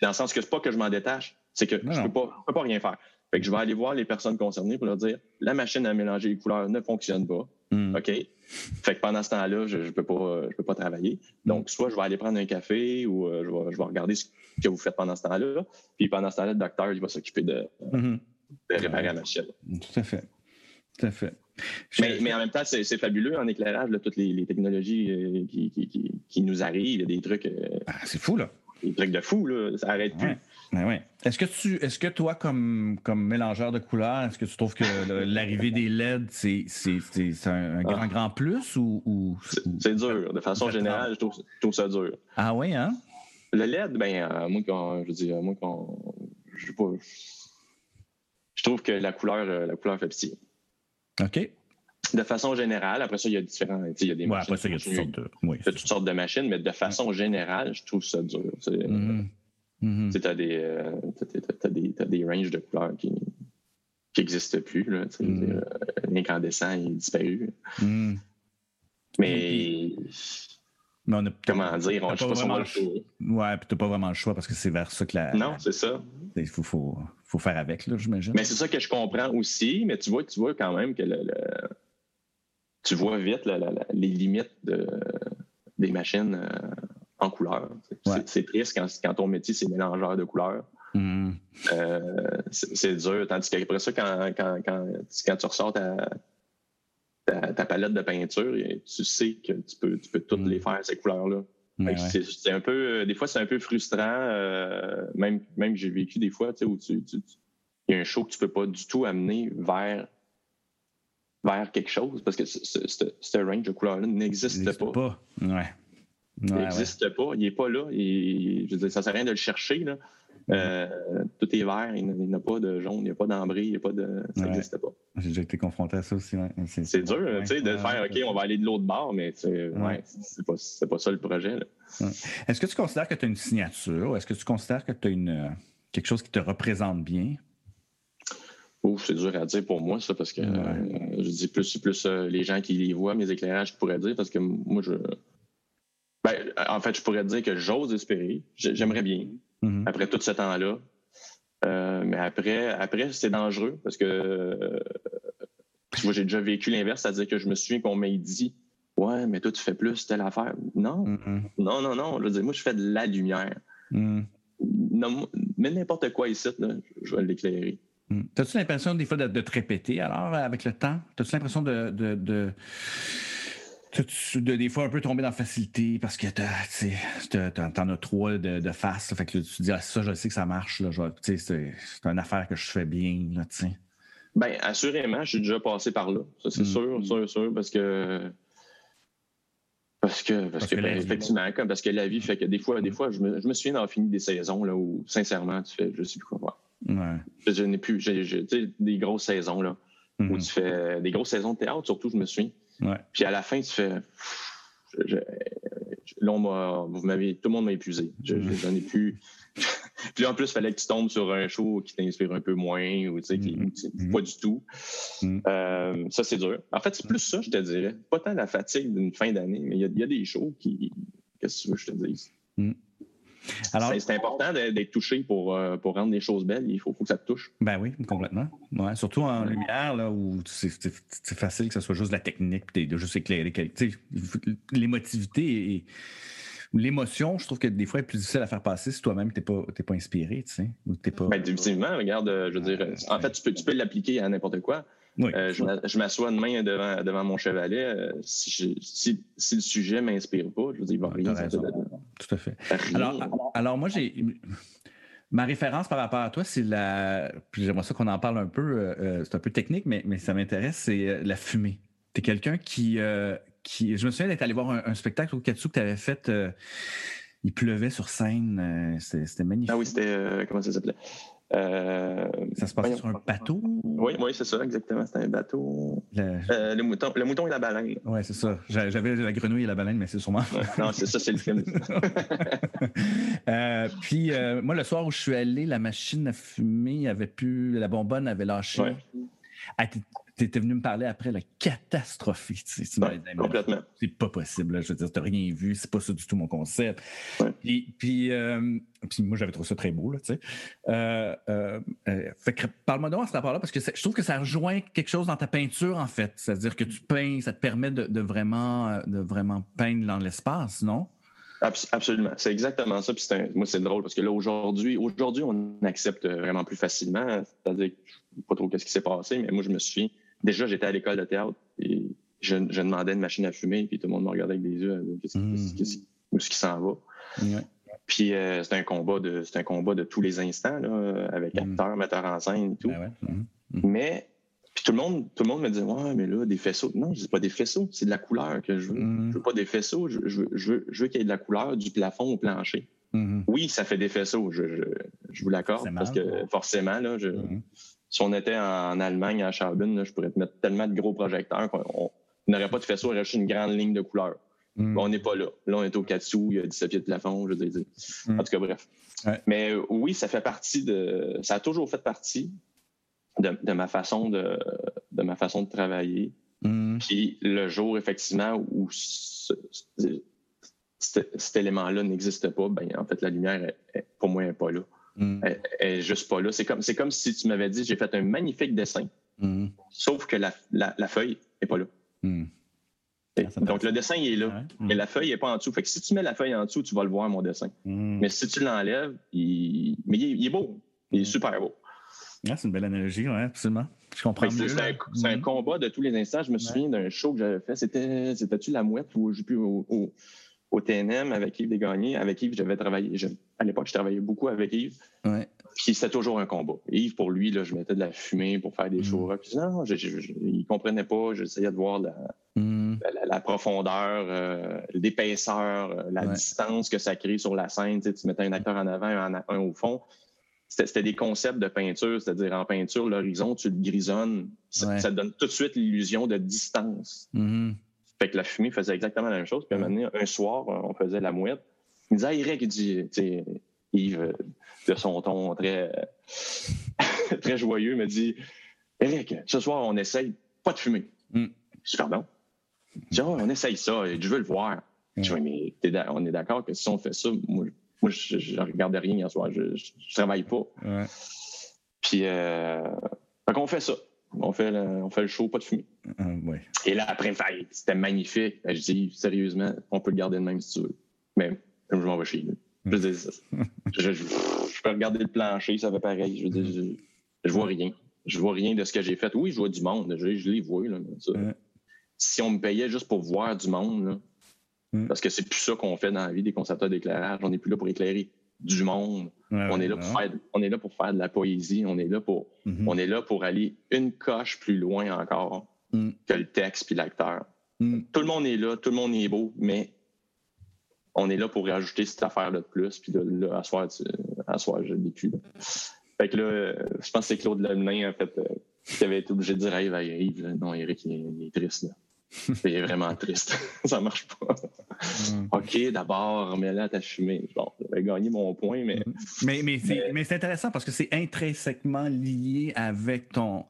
Dans le sens que c'est pas que je m'en détache, c'est que je peux pas, peux pas rien faire. Fait que je vais aller voir les personnes concernées pour leur dire la machine à mélanger les couleurs ne fonctionne pas. OK? Fait que pendant ce temps-là, je, je peux pas je peux pas travailler. Donc, soit je vais aller prendre un café ou euh, je, vais, je, vais, regarder ce que vous faites pendant ce temps-là. Puis pendant ce temps-là, le docteur, il va s'occuper de, de réparer la machine. Tout à fait. Tout à fait. Mais, en même temps, c'est fabuleux en éclairage, toutes les, technologies euh, qui, nous arrivent. Il y a des trucs. Euh, ah, c'est fou, là. Des trucs de fou, là. Ça n'arrête plus. Ben est-ce que tu est-ce que toi, comme, comme mélangeur de couleurs, est-ce que tu trouves que l'arrivée des LED, c'est un, grand, ah. grand plus ou. c'est dur. De façon générale, je trouve, ça dur. Ah oui, hein? Le LED, ben, euh, moi, quand, je dis, moi, quand, je sais pas. Je trouve que la couleur, la couleur fait petit. OK. De façon générale, après ça, il y a différents. Il y a des machines. Après ça, il y a toutes sortes de, oui, toutes sortes de machines, mais de façon générale, je trouve ça dur. Mm-hmm. Mm-hmm. Tu as, des, euh, des, des ranges de couleurs qui n'existent plus. Là, mm-hmm. L'incandescent est disparu. Mais. Mais on a, comment dire, on, pas, pas le choix. Ouais, puis t'as pas vraiment le choix parce que c'est vers ça que la. Non, c'est ça. Il faut, faut, faut, faire avec, là, j'imagine. Mais c'est ça que je comprends aussi, mais tu vois, tu vois quand même que le, tu vois vite les limites de, des machines euh, en couleur. C'est triste quand, quand, ton métier, c'est mélangeur de couleurs. Mm-hmm. Euh, c'est dur. Tandis qu'après ça, quand, quand, quand, quand tu ressors ta, ta, palette de peinture, tu sais que tu peux, tu peux toutes mm. les faire, ces couleurs-là. C'est un peu, des fois, c'est un peu frustrant, euh, même, même que j'ai vécu des fois, tu sais, où tu, il y a un show que tu peux pas du tout amener vers, vers quelque chose parce que ce range de couleurs-là n'existe pas. pas. Ouais. Il n'existe pas, il n'est pas là. je veux dire, ça ne sert à rien de le chercher. Là. Euh, tout est vert, il n'y a pas de jaune, il n'y a pas d'ambré, il n'y a pas de. Ça n'existe pas. J'ai déjà été confronté à ça aussi. C'est dur, tu sais, de faire OK, on va aller de l'autre bord, mais ouais. c'est pas, pas ça le projet. Est-ce que tu considères que tu as une signature? Est-ce que tu considères que tu as une, euh, quelque chose qui te représente bien? Ouf, c'est dur à dire pour moi, ça, parce que euh, je dis plus, plus les gens qui les voient, mes éclairages, je pourrais dire, parce que moi, je. Ben, en fait, je pourrais dire que j'ose espérer. J'aimerais bien. Mm-hmm. après tout ce temps-là. Euh, mais après, après c'est dangereux parce que tu j'ai déjà vécu l'inverse, c'est-à-dire que je me souviens qu'on m'a dit Ouais, mais toi, tu fais plus telle affaire. Non, mm-hmm. non, non, non. Je veux dire, moi, je fais de la lumière. Mm. mais n'importe quoi ici, je vais l'éclairer. Mm. As-tu l'impression des fois de, te répéter alors avec le temps? As-tu l'impression de, de de, des fois un peu tomber dans la facilité parce que t'en as trois de, de face. fait que tu te dis, ah, ça, je sais que ça marche. c'est une affaire que je fais bien. Là, ben, assurément, je suis déjà passé par là. Ça, c'est mm. sûr, sûr, sûr, parce que. Parce que, parce, que, ben, effectivement, comme, parce que la vie fait que des fois, des fois je, me, je me souviens d'avoir fini des saisons là, où, sincèrement, tu fais, je sais plus quoi Ouais. Je, n'ai plus, j'ai, des grosses saisons là, où mm-hmm. tu fais des grosses saisons de théâtre, surtout, je me souviens. Puis à la fin, tu fais. là, vous m'avez, tout le monde m'a épuisé. J'en ai plus. <laughs> puis en plus, il fallait que tu tombes sur un show qui t'inspire un peu moins ou tu sais, qui, mm-hmm. pas du tout. Mm-hmm. Euh, ça, c'est dur. En fait, c'est plus ça, je te dirais. Pas tant la fatigue d'une fin d'année, mais il y, a des shows qui. Qu'est-ce que tu veux que je te dise? Mm. C'est important d'être touché pour, euh, pour rendre les choses belles. Il faut, faut, que ça te touche. Ben oui, complètement. Ouais, surtout en lumière, là, où c'est facile que ce soit juste la technique, puis de juste éclairer. L'émotivité et l'émotion, je trouve que des fois, est plus difficile à faire passer si toi-même, tu n'es pas, pas inspiré. Tu sais, pas... Ben, regarde, euh, je veux dire, en fait, tu peux, tu peux l'appliquer à n'importe quoi. Euh, je m'assois demain devant, devant mon chevalet. si, si, le sujet ne m'inspire pas, je vous dis, va rien. Tout à fait. Alors, alors, moi, j'ai. Ma référence par rapport à toi, c'est la. J'aimerais ça qu'on en parle un peu. c'est un peu technique, mais, mais ça m'intéresse. C'est la fumée. Tu es quelqu'un qui, qui. Je me souviens d'être allé voir un, spectacle au Katsu que tu avais fait il pleuvait sur scène. C'était magnifique. Ah oui, c'était. comment ça s'appelait? Euh, ça se passait sur un bateau? Oui, oui c'est ça, exactement. C'était un bateau. Euh, le... mouton, le mouton et la baleine. Oui, c'est ça. J'avais la grenouille et la baleine, mais c'est sûrement. non, c'est ça, c'est le film. <laughs> euh, puis, euh, moi, le soir où je suis allé, la machine à fumer avait pu. La bonbonne avait lâché. Ouais. Tu étais venu me parler après la catastrophe. complètement. C'est pas possible. Je veux dire, tu n'as rien vu. C'est pas ça du tout mon concept. Puis, puis, euh, puis, moi, j'avais trouvé ça très beau. Là, euh, euh, parle-moi donc à ce rapport-là, parce que je trouve que ça rejoint quelque chose dans ta peinture, en fait. C'est-à-dire que tu peins, ça te permet de, vraiment, de vraiment peindre dans l'espace, non? Absolument. C'est exactement ça. Puis moi, c'est drôle parce que là, aujourd'hui, aujourd'hui, on accepte vraiment plus facilement. C'est-à-dire que je ne sais pas trop ce qui s'est passé, mais moi, je me suis déjà, j'étais à l'école de théâtre et je, demandais une machine à fumer, puis tout le monde me regardait avec des yeux, euh, qu'est-ce qui mmh. s'en va? Puis euh, c'est un combat de c'est un combat de tous les instants là, avec mmh. acteurs, metteurs en scène et tout. Ben mmh. Mais puis tout le monde tout le monde me dit ouais mais là des faisceaux. Non, je dis pas des faisceaux, c'est de la couleur que je veux. Je veux pas des faisceaux, je, je, veux, veux qu'il y ait de la couleur du plafond au plancher. Oui, ça fait des faisceaux, je, je vous l'accorde parce que forcément là, je si on était en Allemagne, à Schauben, je pourrais te mettre tellement de gros projecteurs qu'on n'aurait pas de faisceau, on aurait juste une grande ligne de couleurs. Hmm. on n'est pas là. Là, on est au Katsu, il y a 17 pieds de plafond, je veux dire. Hmm. En tout cas, bref. Mais euh, oui, ça fait partie de. Ça a toujours fait partie de, ma façon de, de ma façon de travailler. Hmm. Puis le jour, effectivement, où cet élément-là n'existe pas, ben en fait, la lumière, pour moi, n'est pas là. Mm. Elle, est juste pas là. C'est comme, c'est comme si tu m'avais dit j'ai fait un magnifique dessin, mm. sauf que la, la, feuille n'est pas là. Mm. donc le dessin il est là, mais la feuille n'est pas en dessous. Fait que si tu mets la feuille en dessous, tu vas le voir mon dessin. Mais si tu l'enlèves, il... mais il est, beau, il est super beau. c'est une belle analogie, ouais, absolument. Je comprends C'est un, combat de tous les instants. Je me souviens d'un show que j'avais fait. C'était, c'était-tu la mouette ou je plus au, au TNM avec Yves Desgagnés. Avec Yves, j'avais travaillé. à l'époque, je travaillais beaucoup avec Yves. Ouais. Puis c'était toujours un combat. Yves, pour lui, là, je mettais de la fumée pour faire des mm. shows. Puis non, je, il comprenait pas. J'essayais de voir la, mm. la, profondeur, euh, l'épaisseur, euh, la distance que ça crée sur la scène. Tu, mettais un acteur en avant, un, un au fond. C'était des concepts de peinture, c'est-à-dire en peinture, l'horizon, tu le grisonnes. Ça, donne tout de suite l'illusion de distance. Mm-hmm. Fait que la fumée faisait exactement la même chose. Puis un, un soir, on faisait la mouette. Il me disait, ah, Eric, il dit, Yves, de son ton très, <laughs> très joyeux, me dit, Eric, ce soir, on essaye pas de fumer. Mm. Je dis, pardon? Je dis, oh, on essaye ça, je veux le voir. Je dis, mais on est d'accord que si on fait ça, moi, je, ne regardais rien hier soir, je, ne travaille pas. Puis, euh, fait qu'on fait ça. On fait le, on fait le show, pas de fumée. Euh, Et là, après, c'était magnifique. Je dis, sérieusement, on peut le garder de même si tu veux. Mais je m'en vais chez lui. Je, dis, je, je, peux regarder le plancher, ça fait pareil. Je, dis, je, vois rien. Je vois rien de ce que j'ai fait. Oui, je vois du monde. Je, les vois. Là, Si on me payait juste pour voir du monde, parce que c'est plus ça qu'on fait dans la vie des concepteurs d'éclairage, on n'est plus là pour éclairer du monde. on, est là pour faire, on est là pour faire de la poésie. On est là pour, mm-hmm. on est là pour aller une coche plus loin encore mm. que le texte puis l'acteur. Mm. Tout le monde est là, tout le monde est beau, mais on est là pour rajouter cette affaire-là de plus. Puis là, à soir, je l'ai plus. Fait que là, je pense que c'est Claude Lemelin, en fait, euh, qui avait été obligé de dire Hey, Yves, non, Eric, il est, triste. Là. <laughs> Il est vraiment triste. <laughs> ça marche pas. Mm. OK, d'abord, mais là, t'as fumé. Bon, j'avais gagné mon point, mais. Mm. Mais, mais c'est intéressant parce que c'est intrinsèquement lié avec ton.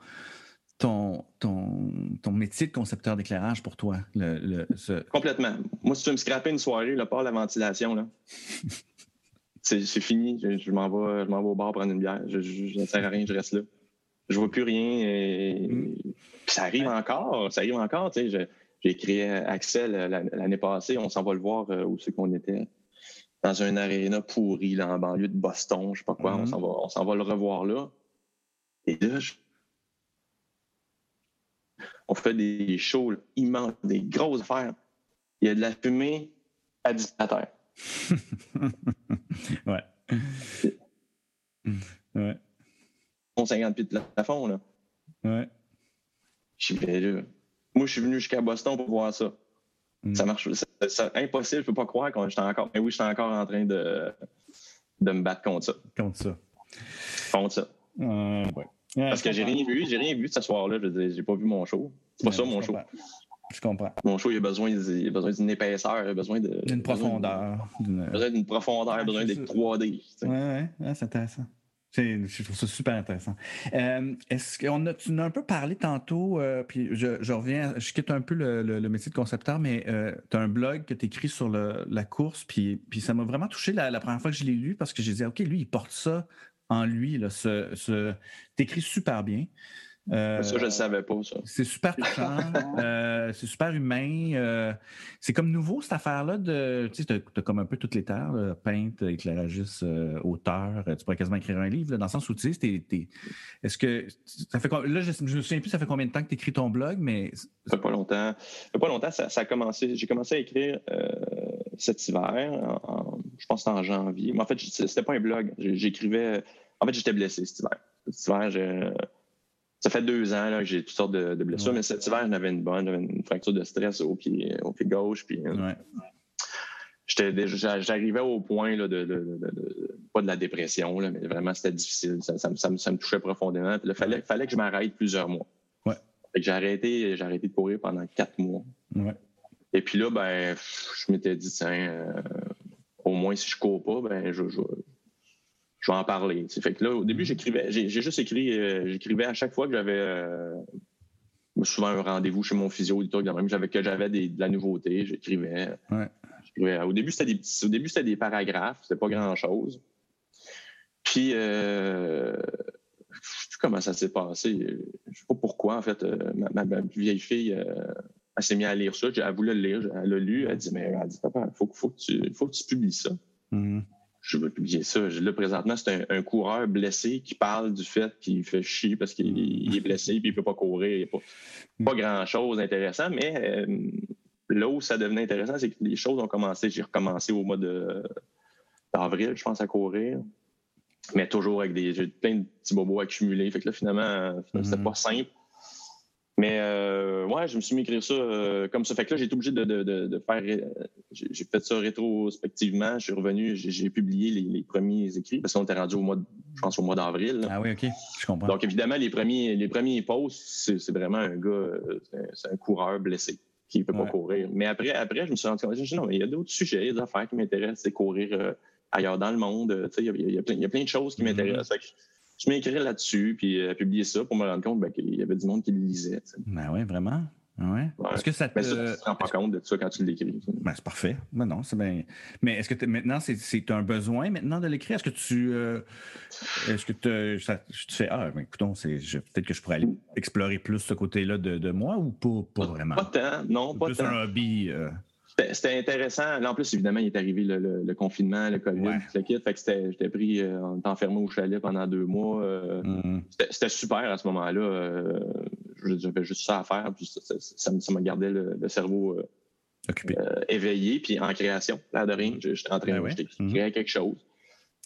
Ton, ton, ton métier de concepteur d'éclairage pour toi. Le, Complètement. Moi, si tu veux me scraper une soirée, le pas la ventilation, là. <laughs> c'est fini. Je, m'en vais, je vais au bar prendre une bière. Je, je, ne sert à rien, je reste là. Je vois plus rien. Et... Mm. Ça arrive encore. Ça arrive encore. Tu sais, j'ai créé Axel l'année passée. On s'en va le voir euh, où c'est qu'on était. Dans un aréna pourri, là, en banlieue de Boston, je sais pas quoi. On mm-hmm. s'en va, on s'en va le revoir là. Et là, on fait des shows immenses, des grosses affaires. Il y a de la fumée à terre. <laughs> ouais. Ouais. 50 pieds de plafond, là. Ouais. Je suis. Moi, je suis venu jusqu'à Boston pour voir ça. Mm. Ça marche. C'est impossible, je peux pas croire que j'étais encore. Mais oui, j'étais encore en train de, de me battre contre ça. Contre ça. Contre ça. Euh, ouais. Parce que j'ai rien vu, j'ai rien vu ce soir-là. Je j'ai pas vu mon show. C'est pas ça mon show. Je comprends. Mon show, il a besoin, il a besoin d'une épaisseur, il a besoin d'une profondeur. Il a besoin d'une profondeur, il a besoin d'être 3D. Oui, ouais, c'est intéressant. Je trouve ça super intéressant. Euh, est-ce qu'on a, tu en as un peu parlé tantôt, euh, puis je, reviens, je quitte un peu le, métier de concepteur, mais euh, tu as un blog que tu écris sur la course, puis, puis ça m'a vraiment touché la, première fois que je l'ai lu parce que j'ai dit, OK, lui, il porte ça en lui, là, ce, ce... t'écris super bien. Euh, ça, je ne savais pas, ça. C'est super touchant, <laughs> euh, c'est super humain. Euh, c'est comme nouveau, cette affaire-là de. Tu sais, tu as, comme un peu toutes les terres, peintre, éclairagiste, auteur. Tu pourrais quasiment écrire un livre, dans le sens où tu sais, est-ce que. Ça fait, là, je, ne me souviens plus, ça fait combien de temps que tu écris ton blog, mais. Ça fait pas longtemps. Ça fait pas longtemps, ça, a commencé. J'ai commencé à écrire cet hiver, je pense que c'était en janvier. Mais en fait, c'était pas un blog. J'écrivais. En fait, j'étais blessé cet hiver. Cet hiver, j'ai ça fait deux ans là, que j'ai toutes sortes de, blessures, mais cet hiver, j'en avais une bonne. J'avais une fracture de stress au pied, au pied gauche. Puis, euh, j'arrivais au point là, de, pas de la dépression, là, mais vraiment, c'était difficile. Ça, ça, me, touchait profondément. il fallait, fallait que je m'arrête plusieurs mois. Ouais. j'ai arrêté, j'ai arrêté de courir pendant quatre mois. Et puis là, ben, je m'étais dit, tiens, euh, au moins si je cours pas, ben, je, je, je vais en parler. Fait que là, au début, j'écrivais, j'ai, juste écrit, euh, j'écrivais à chaque fois que j'avais euh, souvent un rendez-vous chez mon physio, des trucs même, j'avais que j'avais de la nouveauté, j'écrivais. Au début, c'était des au début, c'était des paragraphes, c'était pas grand-chose. Puis euh, je sais plus comment ça s'est passé. Je sais pas pourquoi, en fait, ma, vieille fille. elle s'est mise à lire ça. Elle voulait le lire. Elle l'a lu. Elle a dit Mais elle dit, Papa, il faut, faut, que tu, faut que tu publies ça. Mm-hmm je veux publier ça. Là, présentement, c'est un, coureur blessé qui parle du fait qu'il fait chier parce qu'il est blessé et il ne peut pas courir. Il n'y a pas, pas mm. grand-chose d'intéressant, mais euh, là où ça devenait intéressant, c'est que les choses ont commencé. J'ai recommencé au mois d'avril, je pense, à courir. Mais toujours avec des plein de petits bobos accumulés. Fait que là, finalement, c'était mm-hmm. pas simple. Mais euh, ouais, je me suis mis à écrire ça euh, comme ça. Fait que là, j'ai été obligé de, de, de, faire. Euh, j'ai fait ça rétrospectivement. Je suis revenu, j'ai publié les, les, premiers écrits parce qu'on était rendu au mois, de, je pense au mois d'avril. Ah oui, ok, je comprends. Donc évidemment, les premiers, les premiers posts, c'est vraiment un gars, euh, c'est un coureur blessé qui ne peut pas courir. Mais après, après, je me suis rendu compte, non, il y a d'autres sujets, il y a des affaires qui m'intéressent, c'est courir ailleurs dans le monde. Il y, y a plein, il y a plein de choses qui mm-hmm. m'intéressent je m'ai écrit là-dessus, puis euh, publié ça pour me rendre compte ben, qu'il y avait du monde qui le lisait. Ben oui, vraiment. Ouais. Est-ce que ça te. Mais ça, tu te rends pas compte de ça quand tu l'écris. Ben, c'est parfait. Ben non, c'est bien. Mais est-ce que maintenant, c'est un besoin maintenant de l'écrire? Est-ce que tu. Euh, est-ce que tu fais Ah, ben écoutons, peut-être que je pourrais aller explorer plus ce côté-là de, de, moi ou pas, pas, vraiment? Pas tant, non, pas plus tant. un hobby. Euh, c'était intéressant. Là, en plus, évidemment, il est arrivé le, confinement, le COVID, le kit. Fait que j'étais pris, euh, on était enfermé au chalet pendant deux mois. Euh, mm-hmm. C'était super à ce moment-là. Euh, j'avais juste ça à faire. Puis ça, ça, me gardait le, cerveau Occupé. éveillé. Puis en création, là, de rien. J'étais en train de mm-hmm. créer quelque chose.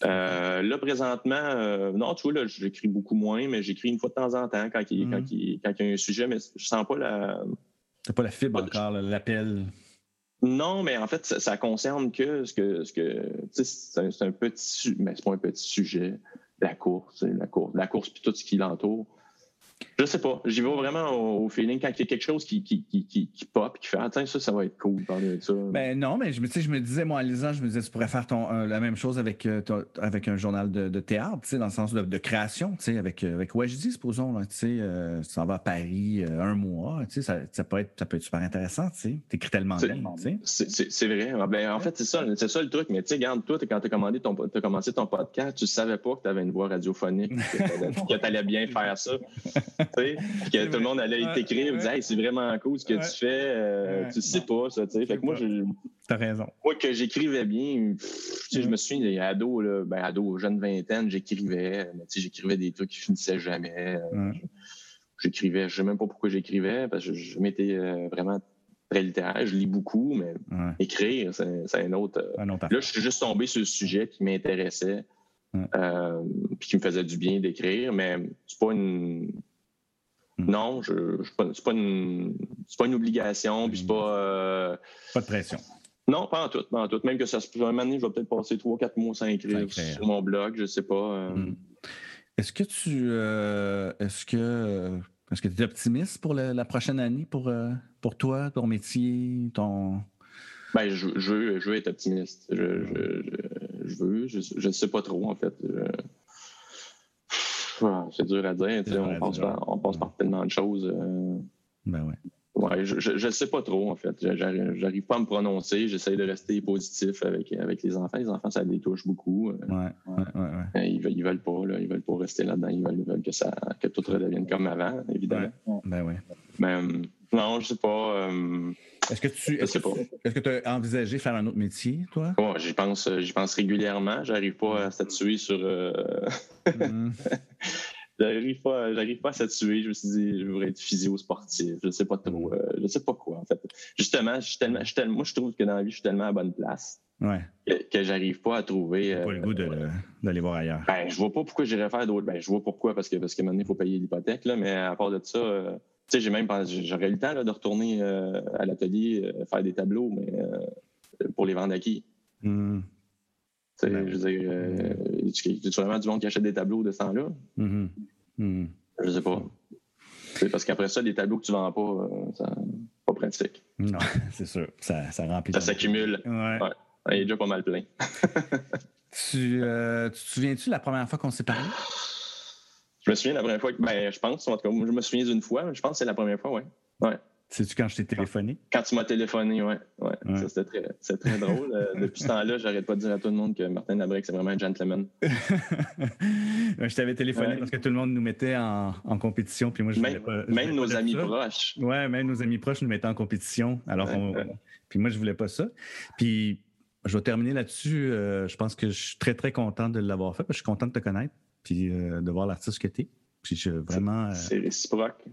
là, présentement, non, tu vois, là, j'écris beaucoup moins, mais j'écris une fois de temps en temps quand il, quand, mm-hmm. quand, il, y a un sujet, mais je sens pas la. T'as pas la fibre encore, l'appel. Non, mais en fait, ça, concerne que ce que ce que c'est un, petit mais c'est pas un petit sujet, la course, la course, la course puis tout ce qui l'entoure. Je sais pas. J'y vais vraiment au, feeling quand il y a quelque chose qui, qui, qui, qui, pop, qui fait Attends, ça, ça va être cool parler de ça. Ben non, mais je, je me disais, moi, en lisant, je me disais, tu pourrais faire ton, la même chose avec, euh, avec un journal de, de théâtre, dans le sens de, de création, avec, euh, avec dis supposons, là, euh, tu s'en vas à Paris euh, un mois, ça, ça, peut être, ça peut être super intéressant, tu écris tellement bien. C'est vrai. Ah, ben, en fait, c'est ça, c'est ça le truc. Mais tu sais, regarde, toi, quand tu as, as, commencé ton podcast, tu savais pas que tu avais une voix radiophonique, que tu allais bien faire ça. <laughs> <laughs> que tout le monde allait t'écrire, dire hey, c'est vraiment cool ce que tu fais, euh, tu sais pas ça, tu sais. Fait que moi, T'as raison. Moi, que j'écrivais bien, je me souviens, ado, là, ben, ado, jeune vingtaine, j'écrivais, mais j'écrivais des trucs qui finissaient jamais. Euh, j'écrivais, je sais même pas pourquoi j'écrivais, parce que je, m'étais vraiment très littéraire. Je lis beaucoup, mais écrire, c'est un autre. là, je suis juste tombé sur le sujet qui m'intéressait. Euh, puis qui me faisait du bien d'écrire, mais c'est pas une. Hmm. Non, je, c'est pas, une, pas une obligation, puis c'est pas. Euh, pas de pression. Non, pas en tout, pas en tout. Même que ça se un moment donné, je vais peut-être passer 3-4 mois sans écrire, sur mon blog, je sais pas. Euh. Hmm. Est-ce que tu est-ce que est-ce que tu es optimiste pour la prochaine année pour, pour toi, ton métier, ton? Ben, je, je, je veux être optimiste. Je, je, veux. Je ne sais pas trop, en fait. C'est dur à dire. On, passe par, on, passe par, tellement de choses. Euh. Ben ouais. Ouais, je ne sais pas trop, en fait. J'arrive pas à me prononcer. J'essaie de rester positif avec, avec les enfants. Les enfants, ça les touche beaucoup. Euh. Ouais, Ils, veulent, ils veulent pas, là. Ils veulent pas rester là-dedans. Ils veulent, ils veulent que, ça, que tout redevienne comme avant, évidemment. Ben oui. Ben, non, je sais pas. Euh, est-ce que tu est-ce que, as envisagé faire un autre métier, toi? Oh, j'y pense, j'y pense régulièrement. J'arrive pas à statuer sur. Euh... Mm. <laughs> j'arrive pas, j'arrive pas à statuer. Je me suis dit, je voudrais être physio-sportif. Je sais pas trop. Mm. Euh, je sais pas quoi, en fait. Justement, je suis tellement, je tellement, moi, je trouve que dans la vie, je suis tellement à bonne place. Ouais. Que, j'arrive pas à trouver. pas le goût d'aller voir ailleurs. Ben, je vois pas pourquoi j'irais faire d'autres. Ben, je vois pourquoi, parce que, parce que maintenant, il faut payer l'hypothèque, là, mais à part de ça, euh, sais, j'ai même j'aurais eu le temps de retourner euh, à l'atelier euh, faire des tableaux, mais euh, pour les vendre à qui? Hmm. Tu sais, ben, je veux dire, tu, tu vraiment du monde qui achète des tableaux de ce temps-là? Mm -hmm. Je sais pas. C'est parce qu'après ça, des tableaux que tu vends pas, c'est pas pratique. Non, <laughs> c'est sûr. Ça, ça remplit. Ça s'accumule. Ouais. Il est déjà pas mal plein. <laughs> tu, tu te souviens-tu la première fois qu'on s'est parlé? Je me souviens la première fois, ben, je pense, en tout cas, je me souviens d'une fois, je pense que c'est la première fois, oui. Ouais. C'est-tu quand je t'ai téléphoné? Quand tu m'as téléphoné, oui. Ouais. ouais. C'était très, très drôle. Euh, depuis ce temps-là, j'arrête pas de dire à tout le monde que Martin Labrec, c'est vraiment un gentleman. <laughs> je t'avais téléphoné parce que tout le monde nous mettait en, en compétition. Puis moi, je même, pas, même nos amis proches. Oui, même nos amis proches nous mettaient en compétition. Alors, puis moi, je voulais pas ça. Puis je vais terminer là-dessus. Euh, je pense que je suis très, très content de l'avoir fait. Parce que je suis content de te connaître puis euh, de voir l'artiste que tu es. Puis je, vraiment. Euh, c'est réciproque.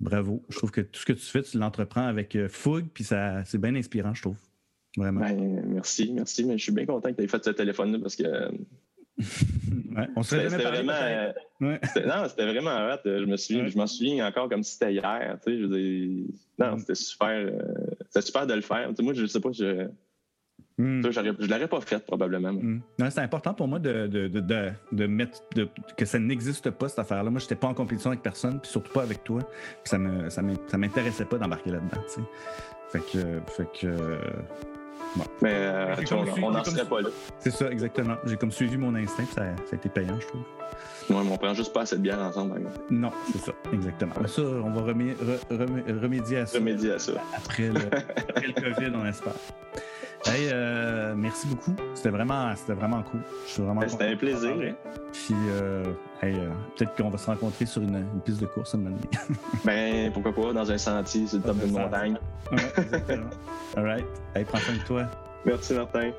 Bravo. Je trouve que tout ce que tu fais, tu l'entreprends avec euh, fougue, puis ça, c'est bien inspirant, je trouve. Vraiment. Ben, merci, merci. Mais je suis bien content que tu aies fait ce téléphone-là parce que. <laughs> ouais, on serait c'était vraiment. Ouais. Non, c'était vraiment hâte. Je me souviens, je m'en souviens encore comme si c'était hier. Tu sais, je non, c'était super. c'était super de le faire. Tu sais, moi, je sais pas, je Hmm. je ne l'aurais pas fait probablement. Hmm. C'est important pour moi de, de, de, de mettre que ça n'existe pas cette affaire-là. Moi, je n'étais pas en compétition avec personne, puis surtout pas avec toi. Puis ça me ça m'intéressait pas d'embarquer là-dedans. Fait que, fait que bon. Mais euh, on n'en serait pas là. C'est ça, exactement. J'ai comme suivi mon instinct, ça, ça a été payant, je trouve. Ouais, mais on prend juste pas assez de bière ensemble. Non, c'est ça, exactement. Mais ça, on va remédier à ça. Remédier à ça. Après le, après le COVID, on espère. Hey, euh, merci beaucoup. C'était vraiment, c'était vraiment cool. Ben, c'était un plaisir. Puis, euh, hey, euh, peut-être qu'on va se rencontrer sur une, piste de course un moment donné. ben, pourquoi pas, dans un sentier, sur le top d'une montagne. Ouais, exactement. All right. Hey, prends soin de toi. Merci, Martin.